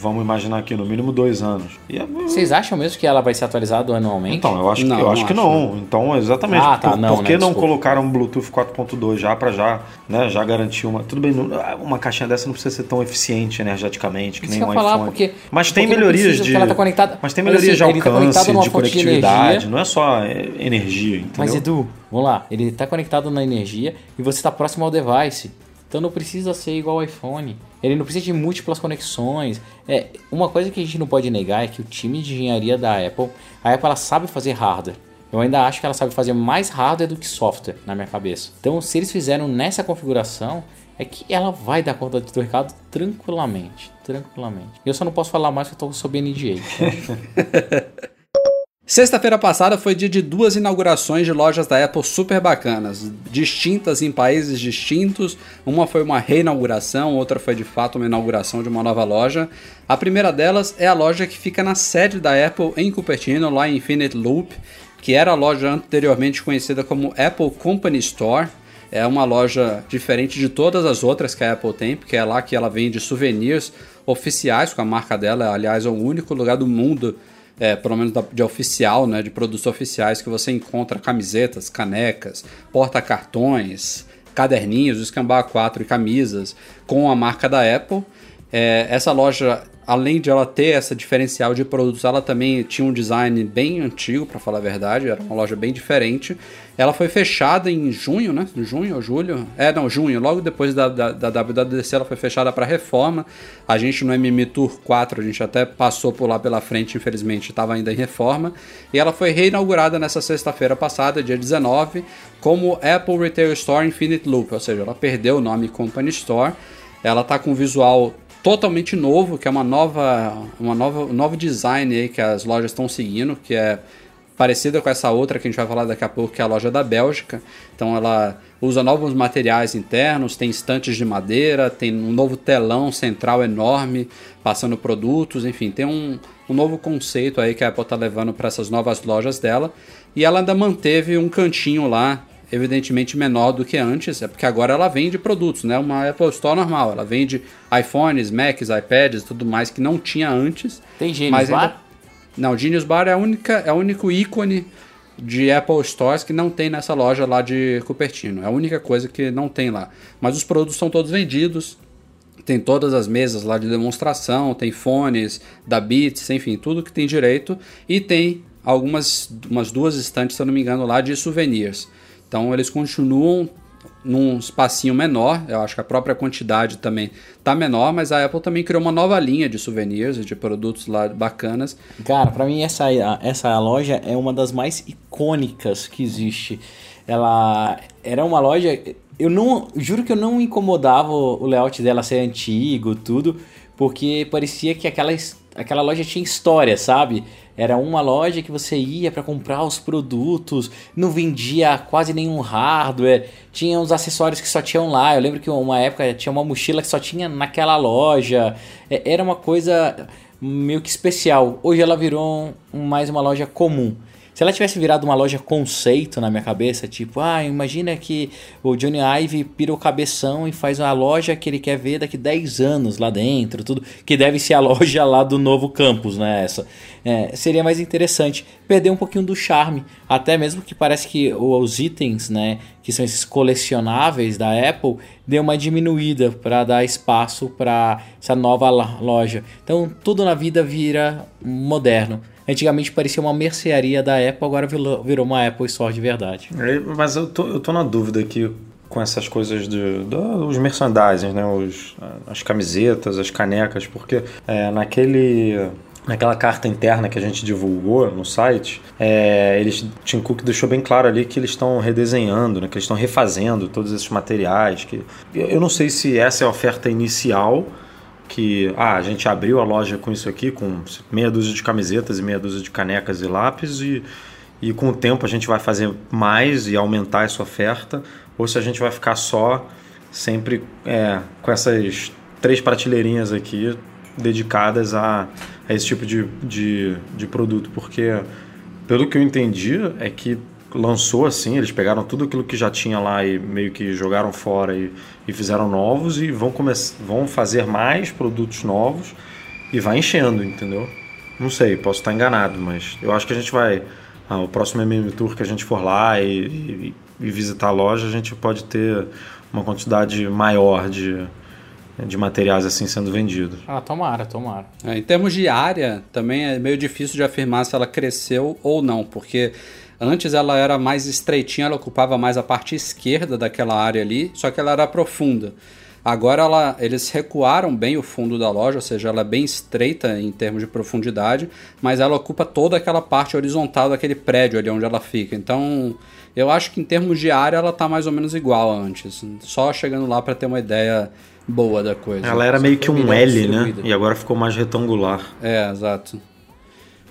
Speaker 3: vamos imaginar aqui, no mínimo dois anos. E é-
Speaker 2: Vocês acham mesmo que ela vai ser atualizada anualmente?
Speaker 3: Então, eu acho,
Speaker 1: Não,
Speaker 3: que, eu
Speaker 1: não
Speaker 3: acho que
Speaker 1: acho,
Speaker 3: não. Então, exatamente.
Speaker 2: Ah, tá,
Speaker 3: por,
Speaker 2: não,
Speaker 3: por que
Speaker 2: né,
Speaker 3: não
Speaker 2: desculpa.
Speaker 3: colocaram um Bluetooth 4.2 já para já, né, já garantir uma. Tudo bem, uma caixinha dessa não precisa ser tão eficiente energeticamente que
Speaker 2: Isso
Speaker 3: nem um
Speaker 2: falar,
Speaker 3: iPhone.
Speaker 2: porque-
Speaker 3: mas tem melhorias de.
Speaker 2: tá conectada-
Speaker 3: mas tem melhorias de
Speaker 2: assim, ele tá
Speaker 3: alcance,
Speaker 2: numa
Speaker 3: de
Speaker 2: de
Speaker 3: conectividade.
Speaker 2: energia.
Speaker 3: não é só é, energia, entendeu?
Speaker 2: Mas Edu, vamos lá, ele está conectado na energia e você está próximo ao device. Então não precisa ser igual ao iPhone. Ele não precisa de múltiplas conexões. É, uma coisa que a gente não pode negar é que o time de engenharia da Apple, a Apple ela sabe fazer hardware. Eu ainda acho que ela sabe fazer mais hardware do que software na minha cabeça. Então, se eles fizeram nessa configuração, é que ela vai dar conta do recado tranquilamente, tranquilamente. Eu só não posso falar mais porque eu estou sob NDA. (laughs)
Speaker 1: Sexta-feira passada foi dia de duas inaugurações de lojas da Apple super bacanas, distintas em países distintos. Uma foi uma reinauguração, outra foi de fato uma inauguração de uma nova loja. A primeira delas é a loja que fica na sede da Apple em Cupertino, lá em Infinite Loop, que era a loja anteriormente conhecida como Apple Company Store. É uma loja diferente de todas as outras que a Apple tem, porque é lá que ela vende souvenirs oficiais com a marca dela. Aliás, é o único lugar do mundo é, pelo menos de oficial, né, de produtos oficiais, que você encontra camisetas, canecas, porta-cartões, caderninhos, escambar 4 e camisas com a marca da Apple. É, essa loja, além de ela ter essa diferencial de produtos, ela também tinha um design bem antigo, para falar a verdade, era uma loja bem diferente. Ela foi fechada em junho, né? Junho ou julho? É, não, junho. Logo depois da, da, da WWDC, ela foi fechada para reforma. A gente no MM Tour 4, a gente até passou por lá pela frente, infelizmente, estava ainda em reforma. E ela foi reinaugurada nessa sexta-feira passada, dia 19, como Apple Retail Store Infinite Loop, ou seja, ela perdeu o nome Company Store. Ela tá com um visual totalmente novo, que é uma nova, uma nova, um novo design aí que as lojas estão seguindo, que é parecida com essa outra que a gente vai falar daqui a pouco, que é a loja da Bélgica. Então ela usa novos materiais internos, tem estantes de madeira, tem um novo telão central enorme passando produtos, enfim, tem um, um novo conceito aí que a Apple está levando para essas novas lojas dela. E ela ainda manteve um cantinho lá, evidentemente menor do que antes, é porque agora ela vende produtos, né? Uma Apple Store normal, ela vende iPhones, Macs, iPads, tudo mais que não tinha antes.
Speaker 2: Tem Genius
Speaker 1: mas ainda-
Speaker 2: Bar?
Speaker 1: não, Genius Bar é, a única, é o único ícone de Apple Stores que não tem nessa loja lá de Cupertino. É a única coisa que não tem lá. Mas os produtos são todos vendidos. Tem todas as mesas lá de demonstração, tem fones da Beats, enfim, tudo que tem direito. E tem algumas umas duas estantes, se eu não me engano, lá de souvenirs. Então eles continuam num espacinho menor, eu acho que a própria quantidade também tá menor, mas a Apple também criou uma nova linha de souvenirs e de produtos lá bacanas.
Speaker 2: Cara, pra mim essa, essa loja é uma das mais icônicas que existe. Ela era uma loja. Eu não. Juro que eu não incomodava o layout dela ser antigo, tudo, porque parecia que aquela, aquela loja tinha história, sabe? Era uma loja que você ia pra comprar os produtos, não vendia quase nenhum hardware, tinha uns acessórios que só tinham lá. Eu lembro que uma época tinha uma mochila que só tinha naquela loja. É- Era uma coisa meio que especial. Hoje ela virou mais uma loja comum. Se ela tivesse virado uma loja conceito na minha cabeça, tipo, ah, imagina que o Johnny Ive pira o cabeção e faz uma loja que ele quer ver daqui 10 anos lá dentro, tudo, que deve ser a (laughs) loja lá do novo campus, né? Essa. É, seria mais interessante. Perder um pouquinho do charme. Até mesmo que parece que os itens, né, que são esses colecionáveis da Apple, deu uma diminuída para dar espaço para essa nova loja. Então, tudo na vida vira moderno. Antigamente parecia uma mercearia da Apple, agora virou, uma Apple Store de verdade.
Speaker 3: É, Mas eu tô, eu tô na dúvida aqui com essas coisas de, dos merchandising, né? Os, as camisetas, as canecas, porque é, naquele naquela carta interna que a gente divulgou no site, é, eles, Tim Cook deixou bem claro ali que eles estão redesenhando, né, que eles estão refazendo todos esses materiais. Que, eu não sei se essa é a oferta inicial, que ah, a gente abriu a loja com isso aqui, com meia dúzia de camisetas e meia dúzia de canecas e lápis, e, e com o tempo a gente vai fazer mais e aumentar essa oferta, ou se a gente vai ficar só sempre é, com essas três prateleirinhas aqui dedicadas a, a esse tipo de, de, de produto, porque pelo que eu entendi é que lançou assim, eles pegaram tudo aquilo que já tinha lá e meio que jogaram fora e, e fizeram novos e vão, vão fazer mais produtos novos e vai enchendo, entendeu? Não sei, posso estar enganado, mas eu acho que a gente vai. Ah, o próximo MM Tour que a gente for lá e, e, e visitar a loja, a gente pode ter uma quantidade maior de, de materiais assim sendo vendidos.
Speaker 2: Ah, tomara, tomara.
Speaker 1: É, em termos de área, também é meio difícil de afirmar se ela cresceu ou não, porque antes ela era mais estreitinha, ela ocupava mais a parte esquerda daquela área ali, só que ela era profunda. Agora ela, eles recuaram bem o fundo da loja, ou seja, ela é bem estreita em termos de profundidade, mas ela ocupa toda aquela parte horizontal daquele prédio ali onde ela fica. Então, eu acho que em termos de área ela está mais ou menos igual a antes. Só chegando lá para ter uma ideia boa da coisa.
Speaker 3: Ela era
Speaker 1: Só
Speaker 3: meio que um L, né? E agora ficou mais retangular.
Speaker 1: É, exato.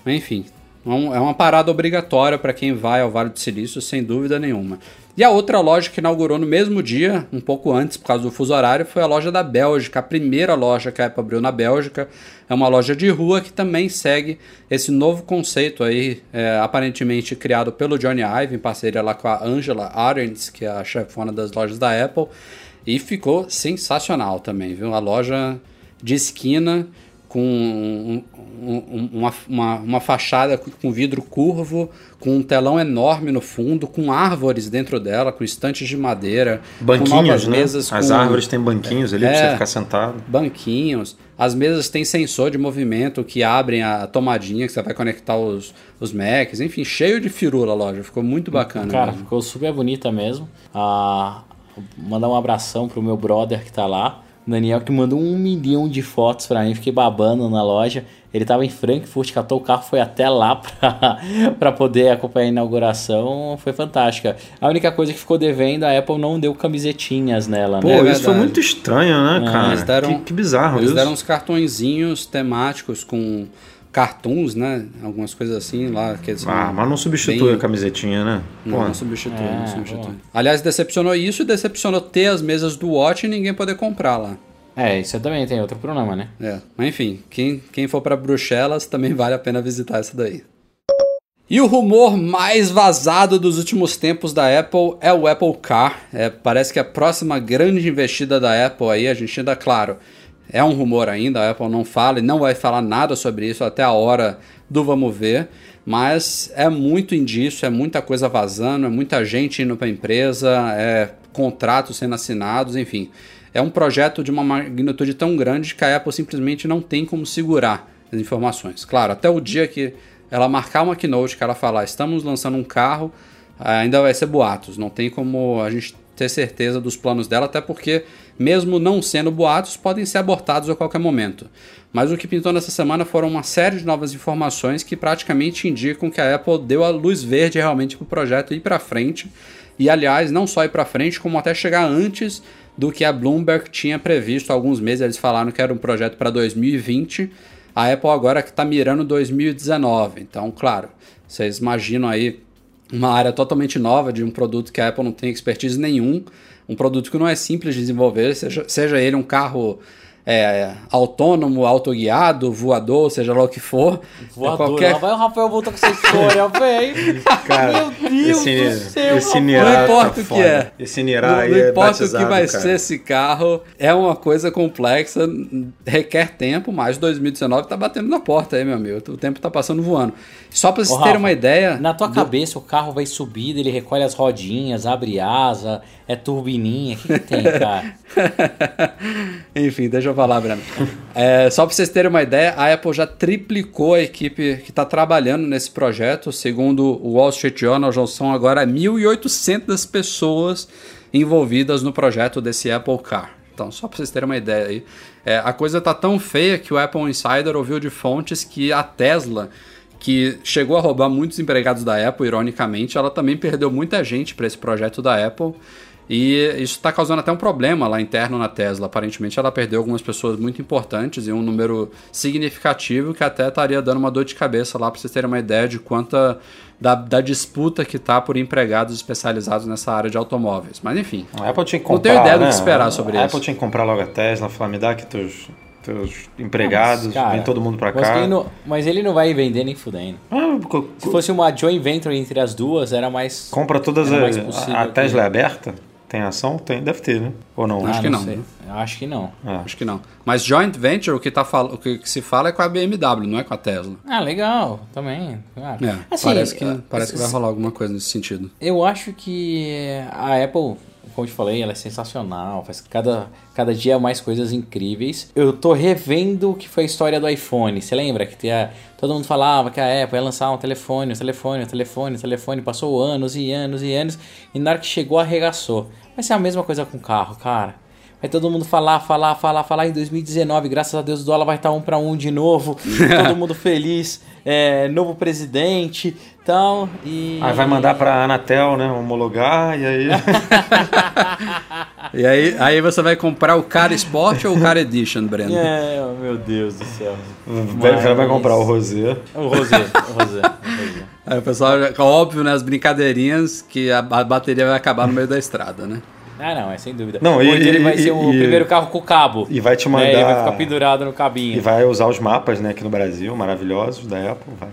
Speaker 1: Enfim, um- é uma parada obrigatória para quem vai ao Vale do Silício, sem dúvida nenhuma. E a outra loja que inaugurou no mesmo dia, um pouco antes, por causa do fuso horário, foi a loja da Bélgica, a primeira loja que a Apple abriu na Bélgica. É uma loja de rua que também segue esse novo conceito aí, é, aparentemente criado pelo Johnny Ive, em parceria lá com a Angela Arendts, que é a chefona das lojas da Apple. E ficou sensacional também, viu? A loja de esquina com um- um- uma, uma, uma fachada com vidro curvo, com um telão enorme no fundo, com árvores dentro dela, com estantes de madeira, com novas
Speaker 3: Banquinhos, né?
Speaker 1: mesas
Speaker 3: As
Speaker 1: com
Speaker 3: árvores têm banquinhos ali pra
Speaker 1: É.
Speaker 3: você ficar sentado.
Speaker 1: banquinhos. As mesas têm sensor de movimento que abrem a tomadinha que você vai conectar os, os Macs. Enfim, cheio de firula a loja. Ficou muito bacana.
Speaker 2: Cara,
Speaker 1: mesmo.
Speaker 2: ficou super bonita mesmo. Ah, mandar um abração pro meu brother que tá lá. O Daniel que mandou um milhão de fotos pra mim, fiquei babando na loja. Ele tava em Frankfurt, catou o carro, foi até lá (laughs) pra, pra poder acompanhar a inauguração. Foi fantástica. A única coisa que ficou devendo, a Apple não deu camisetinhas nela,
Speaker 3: Pô,
Speaker 2: né?
Speaker 1: É
Speaker 3: isso
Speaker 1: verdade.
Speaker 3: foi muito estranho, né, cara?
Speaker 1: eles deram-
Speaker 3: que, que bizarro
Speaker 1: Eles
Speaker 3: isso.
Speaker 1: deram uns cartõezinhos temáticos com cartoons, né? Algumas coisas assim lá. Que
Speaker 3: Ah, mas não substitui
Speaker 1: bem-
Speaker 3: a camisetinha, né?
Speaker 1: Não,
Speaker 3: Pô,
Speaker 1: não substitui,
Speaker 2: É,
Speaker 1: não substitui. Aliás, decepcionou isso e decepcionou ter as mesas do Watch e ninguém poder comprar lá.
Speaker 2: É, isso também tem outro problema, né?
Speaker 1: É, mas enfim, quem, quem for para Bruxelas também vale a pena visitar essa daí. E o rumor mais vazado dos últimos tempos da Apple é o Apple Car. É, parece que a próxima grande investida da Apple aí, a gente ainda, claro, é um rumor ainda, a Apple não fala e não vai falar nada sobre isso até a hora do vamos ver. Mas é muito indício, é muita coisa vazando, é muita gente indo para a empresa, é contratos sendo assinados, enfim. É um projeto de uma magnitude tão grande que a Apple simplesmente não tem como segurar as informações. Claro, até o dia que ela marcar uma keynote, que ela falar, estamos lançando um carro, ainda vai ser boatos. Não tem como a gente ter certeza dos planos dela, até porque, mesmo não sendo boatos, podem ser abortados a qualquer momento. Mas o que pintou nessa semana foram uma série de novas informações que praticamente indicam que a Apple deu a luz verde realmente para o projeto ir para frente. E aliás, não só ir para frente, como até chegar antes do que a Bloomberg tinha previsto há alguns meses. Eles falaram que era um projeto para 2020. A Apple agora está mirando 2019. Então, claro, vocês imaginam aí uma área totalmente nova de um produto que a Apple não tem expertise nenhum, um produto que não é simples de desenvolver, seja, seja ele um carro é, autônomo, autoguiado, voador, seja lá o que for.
Speaker 2: Voador,
Speaker 1: qualquer-
Speaker 2: lá vai o Rafael voltar com essa história, velho. (laughs)
Speaker 3: Cara,
Speaker 2: Meu Deus
Speaker 3: esse,
Speaker 2: do céu,
Speaker 3: esse
Speaker 1: Não importa
Speaker 3: tá
Speaker 1: o que
Speaker 3: foda.
Speaker 1: é.
Speaker 3: Esse Nirá
Speaker 1: Não,
Speaker 3: aí
Speaker 1: não
Speaker 3: é
Speaker 1: importa o que vai
Speaker 3: cara.
Speaker 1: ser esse carro, é uma coisa complexa, requer tempo, mas 2019 tá batendo na porta aí, meu amigo. O tempo tá passando voando. Só pra vocês
Speaker 2: Ô,
Speaker 1: terem
Speaker 2: Rafa,
Speaker 1: uma ideia.
Speaker 2: Na tua
Speaker 1: do-
Speaker 2: cabeça o carro vai subir, ele recolhe as rodinhas, abre asa, é turbininha. O que, que tem, cara? (laughs)
Speaker 1: Enfim, deixa eu É, só para vocês terem uma ideia, a Apple já triplicou a equipe que está trabalhando nesse projeto. Segundo o Wall Street Journal, já são agora 1.800 pessoas envolvidas no projeto desse Apple Car. Então, só pra vocês terem uma ideia aí. É, a coisa tá tão feia que o Apple Insider ouviu de fontes que a Tesla, que chegou a roubar muitos empregados da Apple, ironicamente, ela também perdeu muita gente para esse projeto da Apple. E isso está causando até um problema lá interno na Tesla. Aparentemente, ela perdeu algumas pessoas muito importantes e um número significativo que até estaria dando uma dor de cabeça lá para vocês terem uma ideia de quanta da, da disputa que tá por empregados especializados nessa área de automóveis. Mas enfim,
Speaker 3: A Apple tinha que
Speaker 1: Não
Speaker 3: comprar,
Speaker 1: tenho ideia do
Speaker 3: né?
Speaker 1: que esperar sobre
Speaker 3: a
Speaker 1: isso.
Speaker 3: Apple tinha que comprar logo a Tesla, falar, me dá aqui teus, teus empregados,
Speaker 2: Mas, cara,
Speaker 3: vem todo mundo pra
Speaker 2: mas
Speaker 3: cá.
Speaker 2: ele não- mas ele não vai vender nem fudendo.
Speaker 3: Ah, co-
Speaker 2: Se fosse uma joint venture entre as duas, era mais.
Speaker 3: compra todas as... A, a
Speaker 2: que-
Speaker 3: Tesla é aberta? Tem ação? Tem, deve ter, né? Ou não?
Speaker 1: Acho que não.
Speaker 2: Eu Acho que não.
Speaker 3: É.
Speaker 1: acho que não. Mas joint venture, o que, tá fal... o que se fala é com a BMW, não é com a Tesla.
Speaker 2: Ah, legal, também. Ah,
Speaker 1: É,
Speaker 2: assim,
Speaker 1: parece, que,
Speaker 2: eh,
Speaker 1: parece que vai rolar alguma coisa nesse sentido.
Speaker 2: Eu acho que a Apple, como eu te falei, ela é sensacional, faz cada, cada dia mais coisas incríveis. Eu tô revendo o que foi a história do iPhone. Você lembra que tinha, todo mundo falava que a Apple ia lançar um telefone, um telefone, um telefone, um telefone, passou anos e anos e anos, e na hora que chegou arregaçou. Vai ser a mesma coisa com carro, cara. Vai todo mundo falar, falar, falar, falar. Em 2019, graças a Deus, o dólar vai estar um para um de novo. (laughs) todo mundo feliz. É, novo presidente tal, e...
Speaker 3: Aí vai mandar pra Anatel, né? Homologar e aí... (laughs)
Speaker 1: E aí, aí você vai comprar o Car Sport ou o Car Edition, Breno?
Speaker 2: É, oh, meu Deus do céu.
Speaker 3: vai, vai
Speaker 2: Mas-
Speaker 3: comprar o Rosé.
Speaker 2: O Rosé, o Rosé, o Rosé.
Speaker 1: Aí o pessoal, já- óbvio, né, as brincadeirinhas, que a, a bateria vai acabar no meio da estrada, né?
Speaker 2: Ah, não, é sem dúvida.
Speaker 3: Não, e-
Speaker 2: então ele vai
Speaker 3: e-
Speaker 2: ser o
Speaker 3: e-
Speaker 2: primeiro carro com cabo.
Speaker 3: E vai te
Speaker 2: né? Ele vai
Speaker 3: mandar-
Speaker 2: ficar pendurado no cabinho.
Speaker 3: E vai usar os mapas, né, aqui no Brasil, maravilhosos da Apple, vai.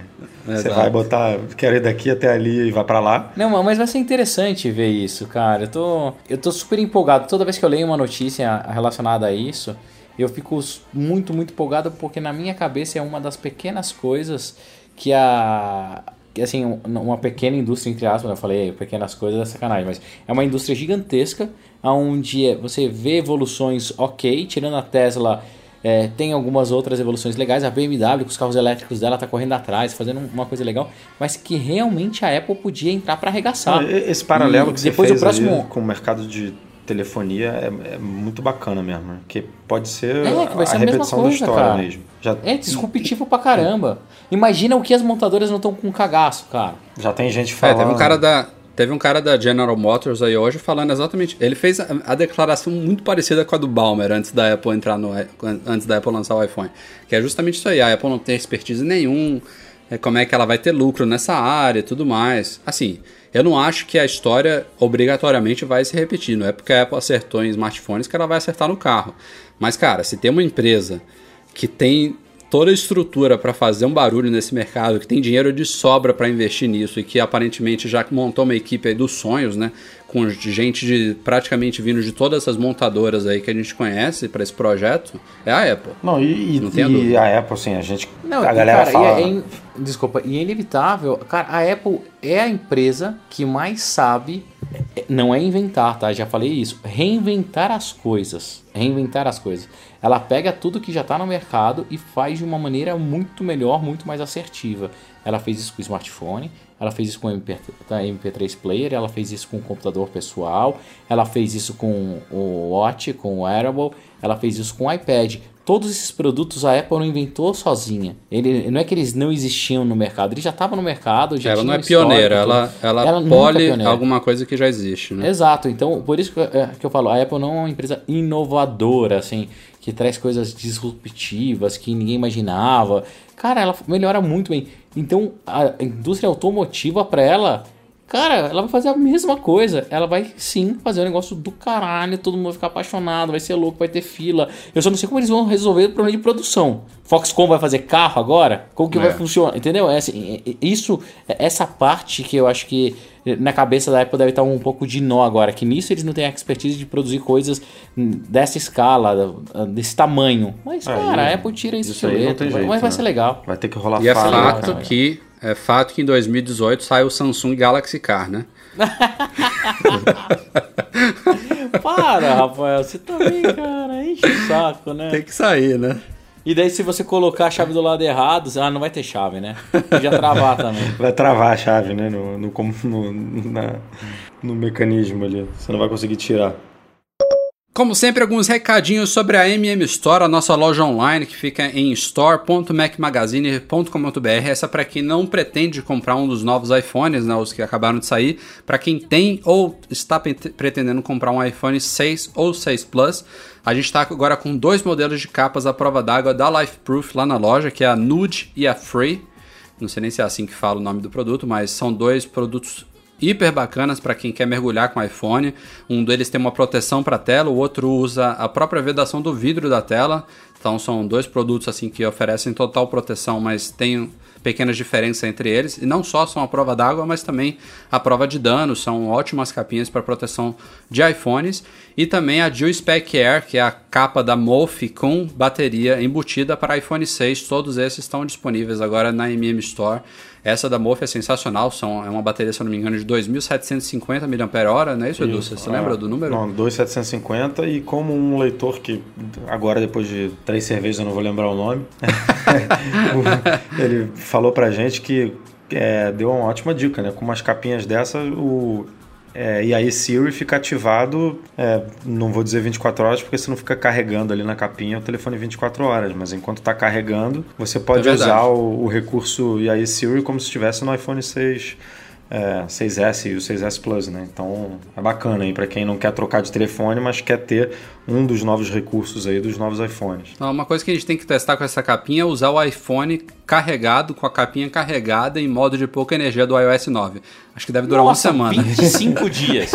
Speaker 3: Você vai botar, quero ir daqui até ali e vai pra lá.
Speaker 2: Não, mas vai ser interessante ver isso, cara. Eu tô, eu tô super empolgado. Toda vez que eu leio uma notícia relacionada a isso, eu fico muito, muito empolgado porque na minha cabeça é uma das pequenas coisas que a. assim, um- uma pequena indústria, entre aspas, eu falei pequenas coisas é sacanagem, mas é uma indústria gigantesca, onde você vê evoluções ok, tirando a Tesla. é, tem algumas outras evoluções legais. A BMW, com os carros elétricos dela, tá correndo atrás, fazendo uma coisa legal. Mas que realmente a Apple podia entrar para arregaçar.
Speaker 3: Não, Esse paralelo
Speaker 2: E
Speaker 3: que você
Speaker 2: depois
Speaker 3: fez
Speaker 2: o próximo-
Speaker 3: com o mercado de telefonia é, é muito bacana mesmo, né? que pode ser
Speaker 2: É, que vai
Speaker 3: a
Speaker 2: ser a mesma
Speaker 3: repetição da
Speaker 2: coisa,
Speaker 3: história
Speaker 2: cara.
Speaker 3: mesmo. Já,
Speaker 2: É disruptivo pra caramba. Imagina o que as montadoras não estão com cagaço, cara.
Speaker 3: já tem gente
Speaker 1: É,
Speaker 3: falando...
Speaker 1: teve um cara da. Teve um cara da General Motors aí hoje falando exatamente. Ele fez a, a declaração muito parecida com a do Balmer antes da Apple entrar no. antes da Apple lançar o iPhone. Que é justamente isso aí. A Apple não tem expertise nenhum. é, como é que ela vai ter lucro nessa área e tudo mais. Assim, eu não acho que a história obrigatoriamente vai se repetir. Não é porque a Apple acertou em smartphones que ela vai acertar no carro. Mas, cara, se tem uma empresa que tem toda a estrutura para fazer um barulho nesse mercado, que tem dinheiro de sobra para investir nisso e que aparentemente já montou uma equipe aí dos sonhos, né? Com gente de praticamente vindo de todas essas montadoras aí que a gente conhece para esse projeto, é a Apple.
Speaker 3: Não, e, e-
Speaker 1: Não
Speaker 3: e a Apple, assim, a gente...
Speaker 2: Não,
Speaker 3: a galera
Speaker 2: cara,
Speaker 3: fala...
Speaker 2: e é in- Desculpa, e é inevitável. Cara, a Apple é a empresa que mais sabe. Não é inventar, tá? Já falei isso. Reinventar as coisas. Reinventar as coisas. Ela pega tudo que já tá no mercado e faz de uma maneira muito melhor, muito mais assertiva. Ela fez isso com o smartphone, ela fez isso com MP, tá, MP3 Player, ela fez isso com o computador pessoal, ela fez isso com o Watch, com o Wearable, ela fez isso com o iPad. Todos esses produtos a Apple não inventou sozinha. Ele, não é que eles não existiam no mercado, eles já estavam no mercado. Já
Speaker 1: ela
Speaker 2: tinha
Speaker 1: não é pioneira, ela, ela,
Speaker 2: nunca é
Speaker 1: pole
Speaker 2: pioneira.
Speaker 1: alguma coisa que já existe, né?
Speaker 2: Exato, então por isso que, é, que eu falo, a Apple não é uma empresa inovadora, assim, que traz coisas disruptivas que ninguém imaginava. Cara, ela melhora muito bem. Então a indústria automotiva para ela, cara, ela vai fazer a mesma coisa. Ela vai sim fazer um negócio do caralho, todo mundo vai ficar apaixonado, vai ser louco, vai ter fila. Eu só não sei como eles vão resolver o problema de produção. Foxconn vai fazer carro agora? Como que
Speaker 1: É.
Speaker 2: vai funcionar? Entendeu? É assim, isso, é- essa parte que eu acho que na cabeça da Apple deve estar um pouco de nó agora, que nisso eles não têm a expertise de produzir coisas hum, dessa escala, desse tamanho. Mas, cara, a Apple tira isso,
Speaker 3: isso jeito,
Speaker 2: mas vai
Speaker 3: né?
Speaker 2: ser legal.
Speaker 3: Vai ter que rolar
Speaker 1: E é fato
Speaker 3: né?
Speaker 1: que é fato que em 2018 saiu o Samsung Galaxy Car, né? (laughs)
Speaker 2: Para, Rafael, você também, cara, enche o saco, né?
Speaker 1: Tem que sair, né?
Speaker 2: E daí, se você colocar a chave do lado errado, ah, não vai ter chave, né? Podia travar também.
Speaker 3: Vai travar a chave, né? No, no, no, na- no mecanismo ali. Você não vai conseguir tirar.
Speaker 1: Como sempre, alguns recadinhos sobre a MM Store, a nossa loja online que fica em store.macmagazine.com.br. Essa para quem não pretende comprar um dos novos iPhones, né, os que acabaram de sair. Para quem tem ou está pretendendo comprar um iPhone 6 ou 6 Plus, a gente está agora com dois modelos de capas à prova d'água da LifeProof lá na loja, que é a Nude e a Free. Não sei nem se é assim que fala o nome do produto, mas são dois produtos hiper bacanas para quem quer mergulhar com iPhone. Um deles tem uma proteção para a tela, o outro usa a própria vedação do vidro da tela. Então são dois produtos assim que oferecem total proteção, mas tem pequenas diferenças entre eles. E não só são a prova d'água, mas também a prova de dano. São ótimas capinhas para proteção de iPhones. E também a Dual Spec Air, que é a capa da Mofi com bateria embutida para iPhone 6. Todos esses estão disponíveis agora na MM Store. Essa da Mof é sensacional, são, é uma bateria, se eu não me engano, de 2.750 mAh, não é isso, Edu? Você, você lembra
Speaker 3: é.
Speaker 1: do número?
Speaker 3: Não, 2.750 e como um leitor que agora, depois de três cervejas, eu não vou lembrar o nome, (laughs) ele falou pra gente que é, deu uma ótima dica, né? Com umas capinhas dessa, o, é, e aí Siri fica ativado, é, não vou dizer 24 horas, porque você não fica carregando ali na capinha o telefone 24 horas, mas enquanto está carregando, você pode é usar o, o, recurso e aí Siri como se estivesse no iPhone 6 é, 6S e o 6S Plus, né? Então é bacana aí para quem não quer trocar de telefone, mas quer ter um dos novos recursos aí dos novos iPhones.
Speaker 1: uma coisa que a gente tem que testar com essa capinha é usar o iPhone carregado com a capinha carregada em modo de pouca energia do iOS 9. Acho que deve durar
Speaker 2: Nossa,
Speaker 1: uma semana.
Speaker 2: 25 (laughs) dias.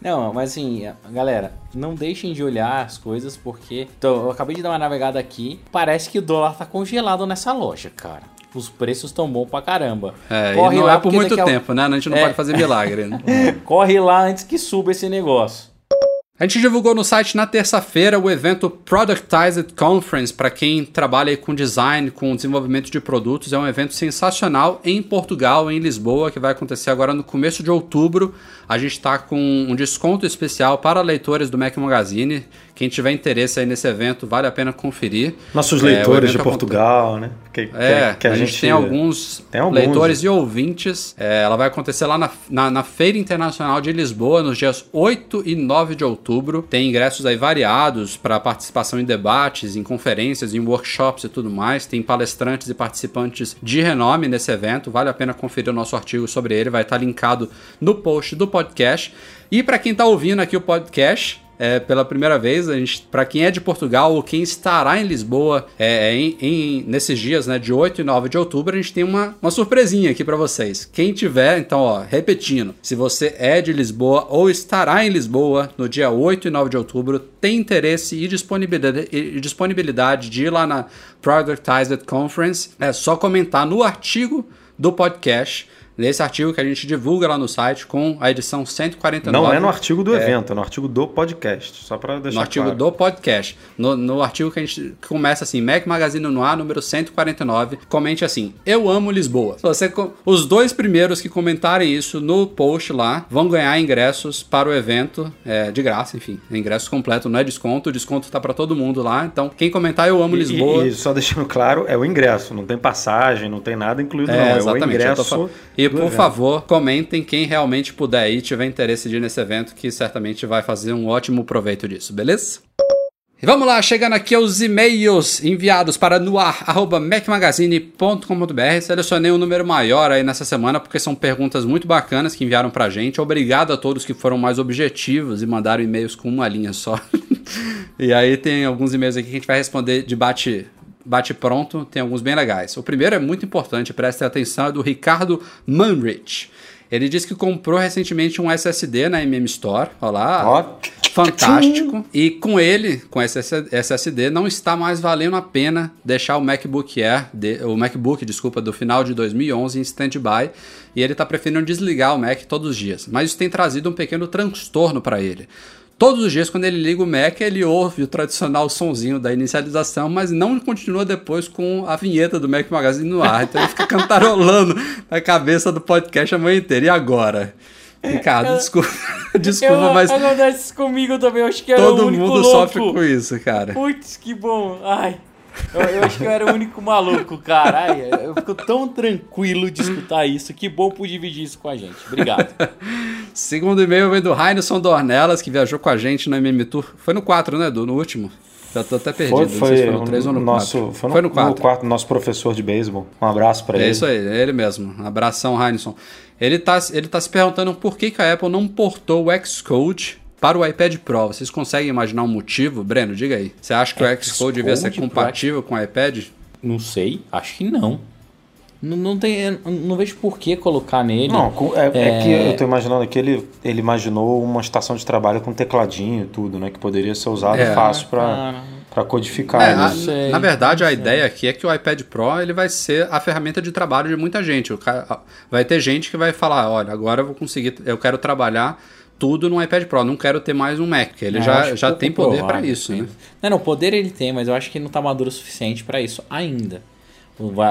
Speaker 2: Não, mas assim, galera, não deixem de olhar as coisas porque. Então, eu acabei de dar uma navegada aqui. Parece que o dólar tá congelado nessa loja, cara os preços estão bons pra caramba.
Speaker 1: É, Corre não lá é por muito tempo, a... né? A gente não é. pode fazer milagre. Né? (laughs)
Speaker 2: Corre lá antes que suba esse negócio.
Speaker 1: A gente divulgou no site na terça-feira o evento Productized Conference para quem trabalha com design, com desenvolvimento de produtos. É um evento sensacional em Portugal, em Lisboa, que vai acontecer agora no começo de outubro. A gente está com um desconto especial para leitores do Mac Magazine. Quem tiver interesse aí nesse evento, vale a pena conferir.
Speaker 3: Nossos leitores é, de Portugal, né?
Speaker 1: Que, é, que a, a, gente, gente tem, alguns tem alguns leitores e ouvintes. É, ela vai acontecer lá na, na, na, Feira Internacional de Lisboa, nos dias 8 e 9 de outubro. Tem ingressos aí variados para participação em debates, em conferências, em workshops e tudo mais. Tem palestrantes e participantes de renome nesse evento. Vale a pena conferir o nosso artigo sobre ele. Vai estar linkado no post do podcast. E para quem está ouvindo aqui o podcast, é, pela primeira vez. Para quem é de Portugal ou quem estará em Lisboa é, em, em, nesses dias, né, de 8 e 9 de outubro, a gente tem uma, uma surpresinha aqui para vocês. Quem tiver, então, ó, repetindo, se você é de Lisboa ou estará em Lisboa no dia 8 e 9 de outubro, tem interesse e disponibilidade, e disponibilidade de ir lá na Productized Conference, é só comentar no artigo do podcast nesse artigo que a gente divulga lá no site com a edição 149.
Speaker 3: Não é no artigo do é, evento, é no artigo do podcast, só para deixar
Speaker 1: No artigo
Speaker 3: claro.
Speaker 1: do podcast. No, no artigo que a gente começa assim, Mac Magazine no ar, número 149, comente assim, eu amo Lisboa. Você, os dois primeiros que comentarem isso no post lá vão ganhar ingressos para o evento, é, de graça, enfim, ingresso completo, não é desconto, o desconto está para todo mundo lá, então quem comentar eu amo Lisboa...
Speaker 3: E, e, só deixando claro, é o ingresso, não tem passagem, não tem nada incluído é, não, é o ingresso...
Speaker 1: E por evento. favor, comentem quem realmente puder ir, tiver interesse de ir nesse evento, que certamente vai fazer um ótimo proveito disso, beleza? E vamos lá, chegando aqui aos e-mails enviados para noar.mecmagazine.com.br. Selecionei um número maior aí nessa semana, porque são perguntas muito bacanas que enviaram pra gente. Obrigado a todos que foram mais objetivos e mandaram e-mails com uma linha só. (laughs) e aí tem alguns e-mails aqui que a gente vai responder de bate pronto, tem alguns bem legais. O primeiro é muito importante, prestem atenção, é do Ricardo Manrich. Ele disse que comprou recentemente um SSD na MM Store. Olha lá. Fantástico. E com ele, com esse SSD, não está mais valendo a pena deixar o MacBook Air, o MacBook, desculpa, do final de 2011 em standby. E ele está preferindo desligar o Mac todos os dias. Mas isso tem trazido um pequeno transtorno para ele. Todos os dias, quando ele liga o Mac, ele ouve o tradicional sonzinho da inicialização, mas não continua depois com a vinheta do Mac Magazine no ar. Então ele fica cantarolando na cabeça do podcast a manhã inteira. E agora? Ricardo, desculpa, (laughs) desculpa,
Speaker 2: eu,
Speaker 1: mas.
Speaker 2: Acontece comigo também, eu acho que era
Speaker 1: Todo mundo
Speaker 2: louco.
Speaker 1: sofre com isso, cara.
Speaker 2: Putz, que bom. Ai. Eu, eu acho que eu era o único maluco, cara. Ai, eu fico tão tranquilo de escutar isso. Que bom por dividir isso com a gente. Obrigado.
Speaker 1: Segundo e-mail vem do Rainerson Dornelas, que viajou com a gente no MM Tour. Foi no 4, né, Edu? No último? Já tô até perdido.
Speaker 3: Foi,
Speaker 1: não sei
Speaker 3: foi,
Speaker 1: se foi no 3 ou no
Speaker 3: nosso,
Speaker 1: 4.
Speaker 3: foi no,
Speaker 1: foi no 4.
Speaker 3: no quarto, nosso professor de beisebol. Um abraço pra
Speaker 1: É
Speaker 3: ele.
Speaker 1: isso aí, é ele mesmo. Abração, Rainerson. Ele tá, ele tá se perguntando por que, que a Apple não portou o Xcode para o iPad Pro. Vocês conseguem imaginar um motivo? Breno, diga aí. Você acha que o Xcode devia ser compatível com o iPad?
Speaker 2: Não sei, acho que não. Não, não, tem, não vejo por que colocar nele.
Speaker 3: Não, é, é
Speaker 2: É.
Speaker 3: que eu tô imaginando que ele, ele imaginou uma estação de trabalho com tecladinho e tudo, né? Que poderia ser usado
Speaker 1: É.
Speaker 3: fácil pra,
Speaker 2: Cara.
Speaker 3: pra codificar.
Speaker 1: É,
Speaker 3: né?
Speaker 1: a-
Speaker 2: sei,
Speaker 1: na verdade, a ideia aqui é que o iPad Pro ele vai ser a ferramenta de trabalho de muita gente. O ca- vai ter gente que vai falar, olha, agora eu vou conseguir, eu quero trabalhar tudo no iPad Pro, não quero ter mais um Mac. Ele
Speaker 2: É, eu
Speaker 1: já, já tem poder para isso, né?
Speaker 2: Não, não, poder ele tem, mas eu acho que não tá maduro o suficiente para isso ainda.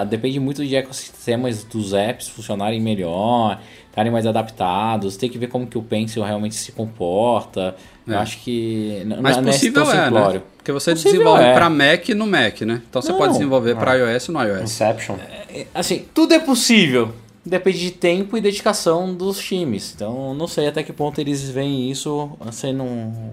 Speaker 2: Depende muito de ecossistemas dos apps funcionarem melhor, estarem mais adaptados, tem que ver como que o Pencil realmente se comporta. Eu
Speaker 1: É.
Speaker 2: acho que
Speaker 1: Mas
Speaker 2: não é
Speaker 1: possível
Speaker 2: tão
Speaker 1: é, né?
Speaker 2: simplório.
Speaker 1: Porque você
Speaker 2: Possível
Speaker 1: desenvolve
Speaker 2: é.
Speaker 1: para Mac no Mac, né? Então você
Speaker 2: Não,
Speaker 1: pode desenvolver para iOS no iOS.
Speaker 3: Inception.
Speaker 2: É, Assim, tudo é possível. Depende de tempo e dedicação dos times. Então, não sei até que ponto eles veem isso sendo um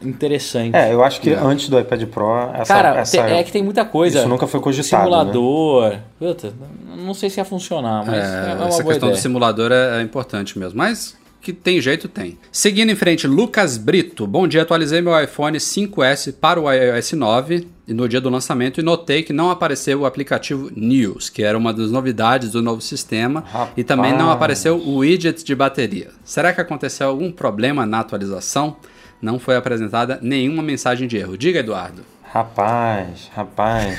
Speaker 2: interessante.
Speaker 3: É, eu acho que
Speaker 1: É.
Speaker 3: antes do iPad Pro, essa,
Speaker 2: Cara,
Speaker 3: essa-
Speaker 2: é que tem muita coisa.
Speaker 3: isso nunca foi cogitado. né?
Speaker 2: Simulador. Puta, não sei se ia funcionar, mas é,
Speaker 1: É,
Speaker 2: uma
Speaker 1: essa
Speaker 2: boa
Speaker 1: questão
Speaker 2: ideia.
Speaker 1: do simulador é, é importante mesmo. Mas que tem jeito, tem. Seguindo em frente, Lucas Brito. Bom dia, atualizei meu iPhone 5S para o iOS 9 no dia do lançamento e notei que não apareceu o aplicativo News, que era uma das novidades do novo sistema, e também não
Speaker 3: Rapaz.
Speaker 1: apareceu o widget de bateria. Será que aconteceu algum problema na atualização? Não foi apresentada nenhuma mensagem de erro. Diga, Eduardo.
Speaker 3: Rapaz, rapaz.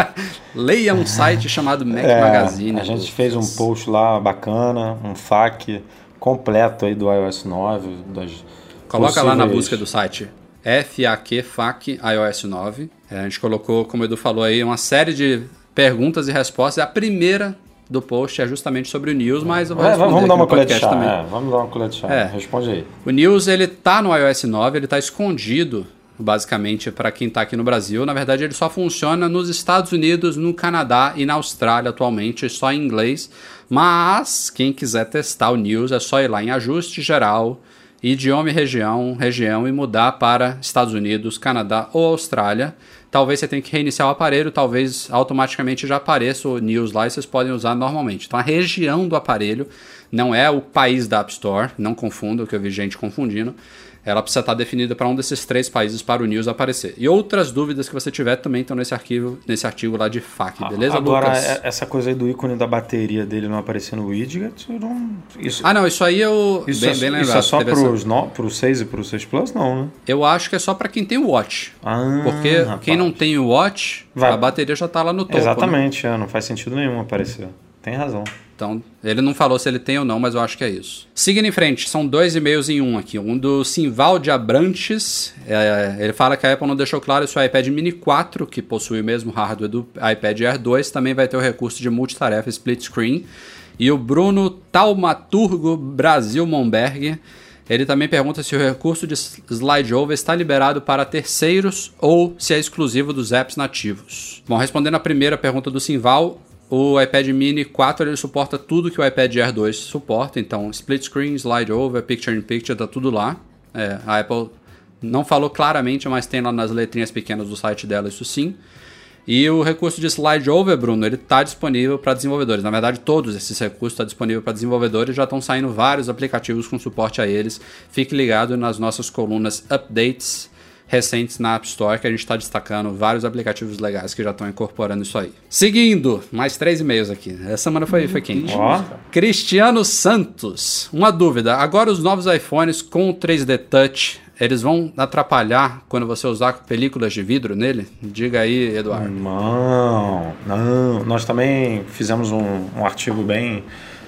Speaker 3: (laughs)
Speaker 1: Leia um site chamado Mac
Speaker 3: É,
Speaker 1: Magazine.
Speaker 3: a gente fez um post lá bacana, um FAQ completo aí do iOS 9. Das
Speaker 1: Coloca lá na
Speaker 3: possíveis-
Speaker 1: busca do site FAQ FAQ iOS 9. É, a gente colocou, como o Edu falou aí, uma série de perguntas e respostas. A primeira do post é justamente sobre o News, mas eu vou
Speaker 3: É,
Speaker 1: responder
Speaker 3: vamos dar uma chá.
Speaker 1: também.
Speaker 3: é, vamos dar uma chá.
Speaker 1: É.
Speaker 3: Responde aí.
Speaker 1: O News ele tá no iOS 9, ele tá escondido basicamente para quem tá aqui no Brasil. Na verdade, ele só funciona nos Estados Unidos, no Canadá e na Austrália atualmente, só em inglês. Mas quem quiser testar o News é só ir lá em ajuste geral, idioma e região, região e mudar para Estados Unidos, Canadá ou Austrália. Talvez você tenha que reiniciar o aparelho, talvez automaticamente já apareça o News lá e vocês podem usar normalmente. Então a região do aparelho não é o país da App Store, não confunda, que eu vi gente confundindo. Ela precisa estar definida para um desses três países para o News aparecer. E outras dúvidas que você tiver também estão nesse arquivo, nesse artigo lá de FAQ, beleza,
Speaker 3: Agora,
Speaker 1: Lucas?
Speaker 3: é- essa coisa aí do ícone da bateria dele não aparecer no widget, não... Isso,
Speaker 1: Ah, não, isso aí eu
Speaker 3: isso,
Speaker 1: bem,
Speaker 3: é,
Speaker 1: bem lembrado.
Speaker 3: isso é só
Speaker 1: essa-
Speaker 3: no, pro 6 e pro 6 Plus? Não, né?
Speaker 1: Eu acho que é só para quem tem o Watch.
Speaker 3: Ah,
Speaker 1: Porque
Speaker 3: rapaz.
Speaker 1: quem não tem o Watch,
Speaker 3: Vai.
Speaker 1: a bateria já tá lá no topo. né?
Speaker 3: Exatamente, é, não faz sentido nenhum aparecer. Tem razão.
Speaker 1: Então, ele não falou se ele tem ou não, mas eu acho que é isso. Seguindo em frente, são dois e-mails em um aqui. Um do Simval de Abrantes. é, ele fala que a Apple não deixou claro se o iPad Mini 4, que possui o mesmo hardware do iPad Air 2, também vai ter o recurso de multitarefa split screen. E o Bruno Taumaturgo Brasil Monberg. Ele também pergunta se o recurso de slide over está liberado para terceiros ou se é exclusivo dos apps nativos. Bom, respondendo a primeira pergunta do Simval, o iPad Mini 4 ele suporta tudo que o iPad Air 2 suporta, então split screen, slide over, picture in picture, tá tudo lá. É, a Apple não falou claramente, mas tem lá nas letrinhas pequenas do site dela isso sim. E o recurso de slide over, Bruno, ele está disponível para desenvolvedores. Na verdade, todos esses recursos estão disponíveis para desenvolvedores. Já estão saindo vários aplicativos com suporte a eles. Fique ligado nas nossas colunas updates recentes na App Store, que a gente está destacando vários aplicativos legais que já estão incorporando isso aí. Seguindo, mais três e-mails aqui. Essa semana foi, foi quente.
Speaker 3: Ó.
Speaker 1: Cristiano Santos. Uma dúvida. Agora os novos iPhones com o 3D Touch, eles vão atrapalhar quando você usar películas de vidro nele? Diga aí, Eduardo.
Speaker 3: Não, não. Nós também fizemos um, um artigo bem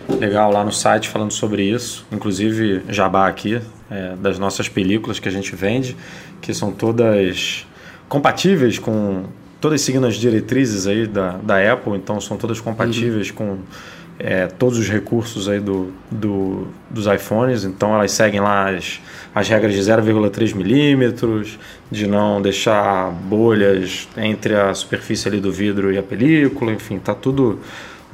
Speaker 3: legal lá no site falando sobre isso. Inclusive, jabá aqui, é, das nossas películas que a gente vende, que são todas compatíveis com. Todas seguindo as diretrizes aí da, da Apple, então são todas compatíveis com é, todos os recursos aí do, do, dos iPhones, então elas seguem lá as, as regras de 0,3 milímetros, de não deixar bolhas entre a superfície ali do vidro e a película, enfim, tá tudo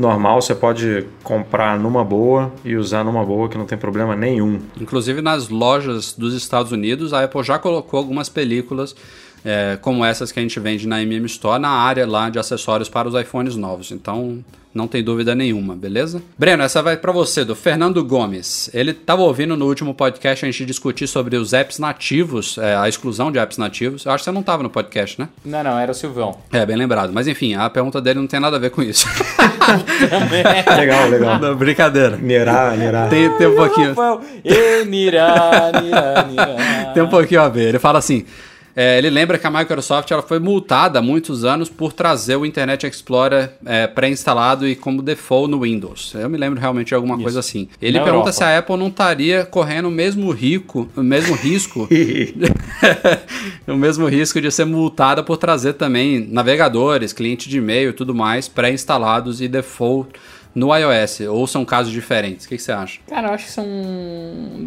Speaker 3: normal, você pode comprar numa boa e usar numa boa que não tem problema nenhum.
Speaker 1: Inclusive nas lojas dos Estados Unidos, a Apple já colocou algumas películas é, como essas que a gente vende na MM Store na área lá de acessórios para os iPhones novos. Então não tem dúvida nenhuma, beleza? Breno, essa vai para você, do Fernando Gomes. Ele estava ouvindo no último podcast a gente discutir sobre os apps nativos, é, a exclusão de apps nativos. Eu acho que você não estava no podcast, né?
Speaker 2: Não, não, era o Silvão.
Speaker 1: É, bem lembrado. Mas enfim, a pergunta dele não tem nada a ver com isso. (laughs)
Speaker 3: legal, legal.
Speaker 1: Não, brincadeira.
Speaker 3: Nirá, Nirá.
Speaker 1: Tem, tem um pouquinho.
Speaker 2: E nirá, nirá, nirá.
Speaker 1: Tem um pouquinho a ver. Ele fala assim. É, ele lembra que a Microsoft ela foi multada há muitos anos por trazer o Internet Explorer é, pré-instalado e como default no Windows. Eu me lembro realmente de alguma coisa assim. Ele
Speaker 2: Na
Speaker 1: pergunta
Speaker 2: Europa.
Speaker 1: se a Apple não estaria correndo o mesmo rico, o mesmo risco, (laughs) (laughs) o mesmo risco de ser multada por trazer também navegadores, cliente de e-mail e tudo mais pré-instalados e default no iOS. Ou são casos diferentes? O que, que você acha?
Speaker 2: Cara, eu acho que são.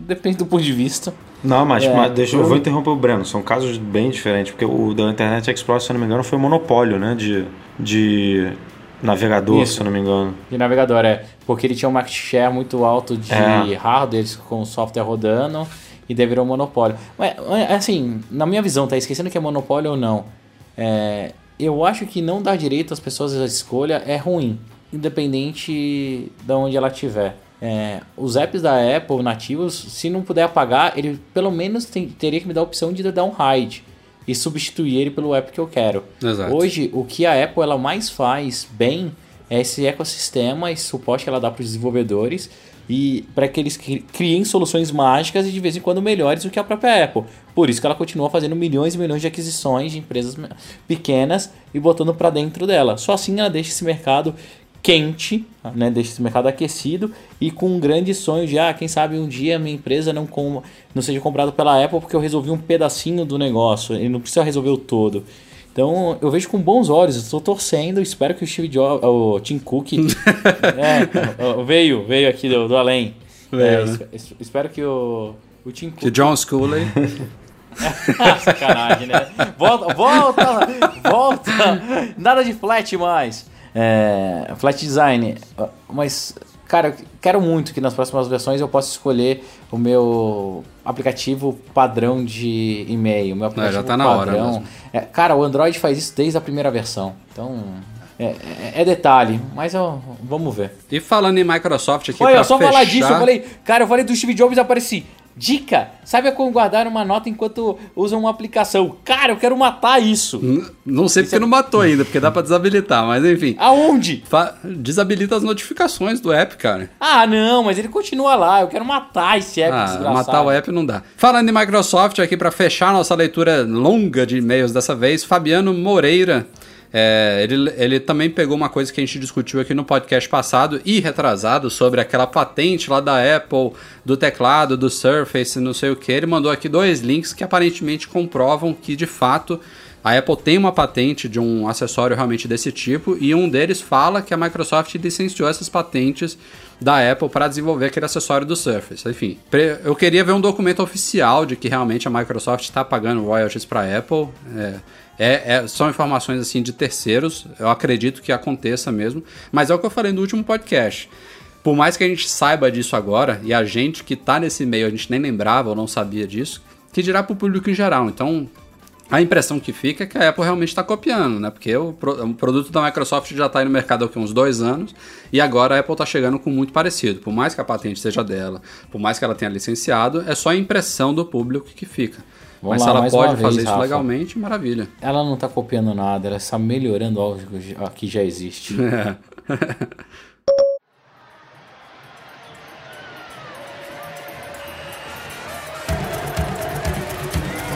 Speaker 2: Depende do ponto de vista.
Speaker 3: Não, mas,
Speaker 2: É,
Speaker 3: mas deixa eu
Speaker 2: eu-
Speaker 3: vou interromper o Breno. São casos bem diferentes, porque o da Internet Explorer, se eu não me engano, foi monopólio, né? De, de navegador,
Speaker 2: Isso.
Speaker 3: se eu não me engano.
Speaker 2: De navegador, é. Porque ele tinha um market share muito alto de
Speaker 3: É.
Speaker 2: hardware com o software rodando e daí virou monopólio. Mas, assim, na minha visão, tá esquecendo que é monopólio ou não. É, eu acho que não dar direito às pessoas à escolha é ruim, independente de onde ela estiver. É, os apps da Apple nativos, se não puder apagar, ele pelo menos tem- teria que me dar a opção de dar um hide e substituir ele pelo app que eu quero.
Speaker 1: Exato.
Speaker 2: Hoje, o que a Apple ela mais faz bem é esse ecossistema e suporte que ela dá para os desenvolvedores e para que eles cri- criem soluções mágicas e de vez em quando melhores do que a própria Apple. Por isso que ela continua fazendo milhões e milhões de aquisições de empresas pequenas e botando para dentro dela. Só assim ela deixa esse mercado quente, né? deixa esse mercado aquecido e com um grande sonho de, ah, quem sabe um dia minha empresa não, com, não seja comprada pela Apple porque eu resolvi um pedacinho do negócio e não precisa resolver o todo. Então eu vejo com bons olhos, estou torcendo, espero que o Steve Jobs, o Tim Cook, (laughs) é, veio, veio aqui do, do além. É,
Speaker 1: né?
Speaker 2: es- es- espero que o, o Tim Cook
Speaker 1: Que John Sculley (laughs)
Speaker 2: sacanagem, né? Volta, volta, volta! Nada de flat mais. É, flat design. Mas, cara, quero muito que nas próximas versões eu possa escolher o meu aplicativo padrão de e-mail. Meu aplicativo
Speaker 1: já tá na hora
Speaker 2: padrão.
Speaker 1: mesmo.
Speaker 2: É, cara, o Android faz isso desde a primeira versão. Então, é, é- é detalhe. Mas eu, vamos ver.
Speaker 1: E falando em Microsoft aqui
Speaker 2: Olha,
Speaker 1: pra
Speaker 2: só
Speaker 1: fechar...
Speaker 2: falar disso, eu falei, cara, eu falei do Steve Jobs e apareci. Dica, sabe como guardar uma nota enquanto usa uma aplicação? Cara, eu quero matar isso.
Speaker 1: N- Não sei porque não matou ainda, porque dá pra desabilitar, mas enfim.
Speaker 2: Aonde?
Speaker 1: Fa- Desabilita as notificações do app, cara.
Speaker 2: Ah, não, mas ele continua lá. Eu quero matar esse app
Speaker 1: Ah,
Speaker 2: desgraçado.
Speaker 1: matar o app não dá. Falando em Microsoft, aqui pra fechar nossa leitura longa de e-mails dessa vez, Fabiano Moreira. É, ele, ele também pegou uma coisa que a gente discutiu aqui no podcast passado e retrasado sobre aquela patente lá da Apple, do teclado, do Surface, não sei o que. Ele mandou aqui dois links que aparentemente comprovam que de fato a Apple tem uma patente de um acessório realmente desse tipo e um deles fala que a Microsoft licenciou essas patentes da Apple para desenvolver aquele acessório do Surface. Enfim, eu queria ver um documento oficial de que realmente a Microsoft está pagando royalties para a Apple. É, é- é- são informações assim de terceiros. Eu acredito que aconteça mesmo, mas é o que eu falei no último podcast. Por mais que a gente saiba disso agora, e a gente que tá nesse meio, a gente nem lembrava ou não sabia disso, que dirá para o público em geral. Então, a impressão que fica é que a Apple realmente está copiando, né? Porque o, pro- o produto da Microsoft já está aí no mercado há uns dois anos e agora a Apple está chegando com muito parecido. Por mais que a patente seja dela, por mais que ela tenha licenciado, é só a impressão do público que fica.
Speaker 2: Vamos
Speaker 1: Mas
Speaker 2: lá,
Speaker 1: se ela pode fazer
Speaker 2: vez,
Speaker 1: isso
Speaker 2: Rafa.
Speaker 1: legalmente, maravilha.
Speaker 2: Ela não tá copiando nada, ela está melhorando algo que já- existe. (laughs)
Speaker 1: É.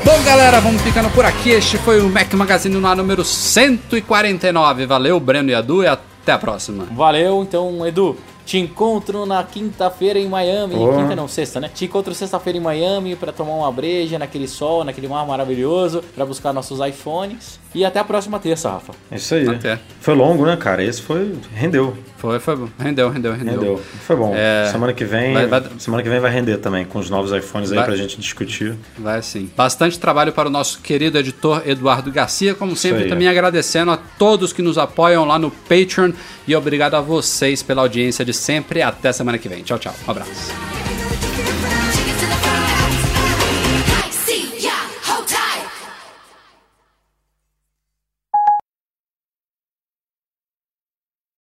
Speaker 1: Bom, galera, vamos ficando por aqui. Este foi o Mac Magazine no ar número 149. Valeu, Breno e Adu, e até a próxima.
Speaker 2: Valeu, então, Edu, Te encontro na quinta-feira em Miami.
Speaker 3: Porra.
Speaker 2: Quinta não, sexta, né? Te encontro sexta-feira em Miami pra tomar uma breja naquele sol, naquele mar maravilhoso, pra buscar nossos iPhones. E até a próxima terça, Rafa.
Speaker 3: É isso aí.
Speaker 1: Até.
Speaker 3: Foi longo, né, cara? Esse foi. Rendeu.
Speaker 1: Foi, foi. Rendeu, rendeu, rendeu.
Speaker 3: Rendeu. Foi bom.
Speaker 1: É,
Speaker 3: Semana que vem.
Speaker 1: vai- vai-
Speaker 3: Semana que vem vai render também, com os novos iPhones aí
Speaker 1: Vai-
Speaker 3: pra gente discutir.
Speaker 1: Vai sim. Bastante trabalho para o nosso querido editor Eduardo Garcia. Como sempre,
Speaker 3: aí.
Speaker 1: também agradecendo a todos que nos apoiam lá no Patreon. E obrigado a vocês pela audiência de sempre. Até semana que vem. Tchau, tchau. Um abraço.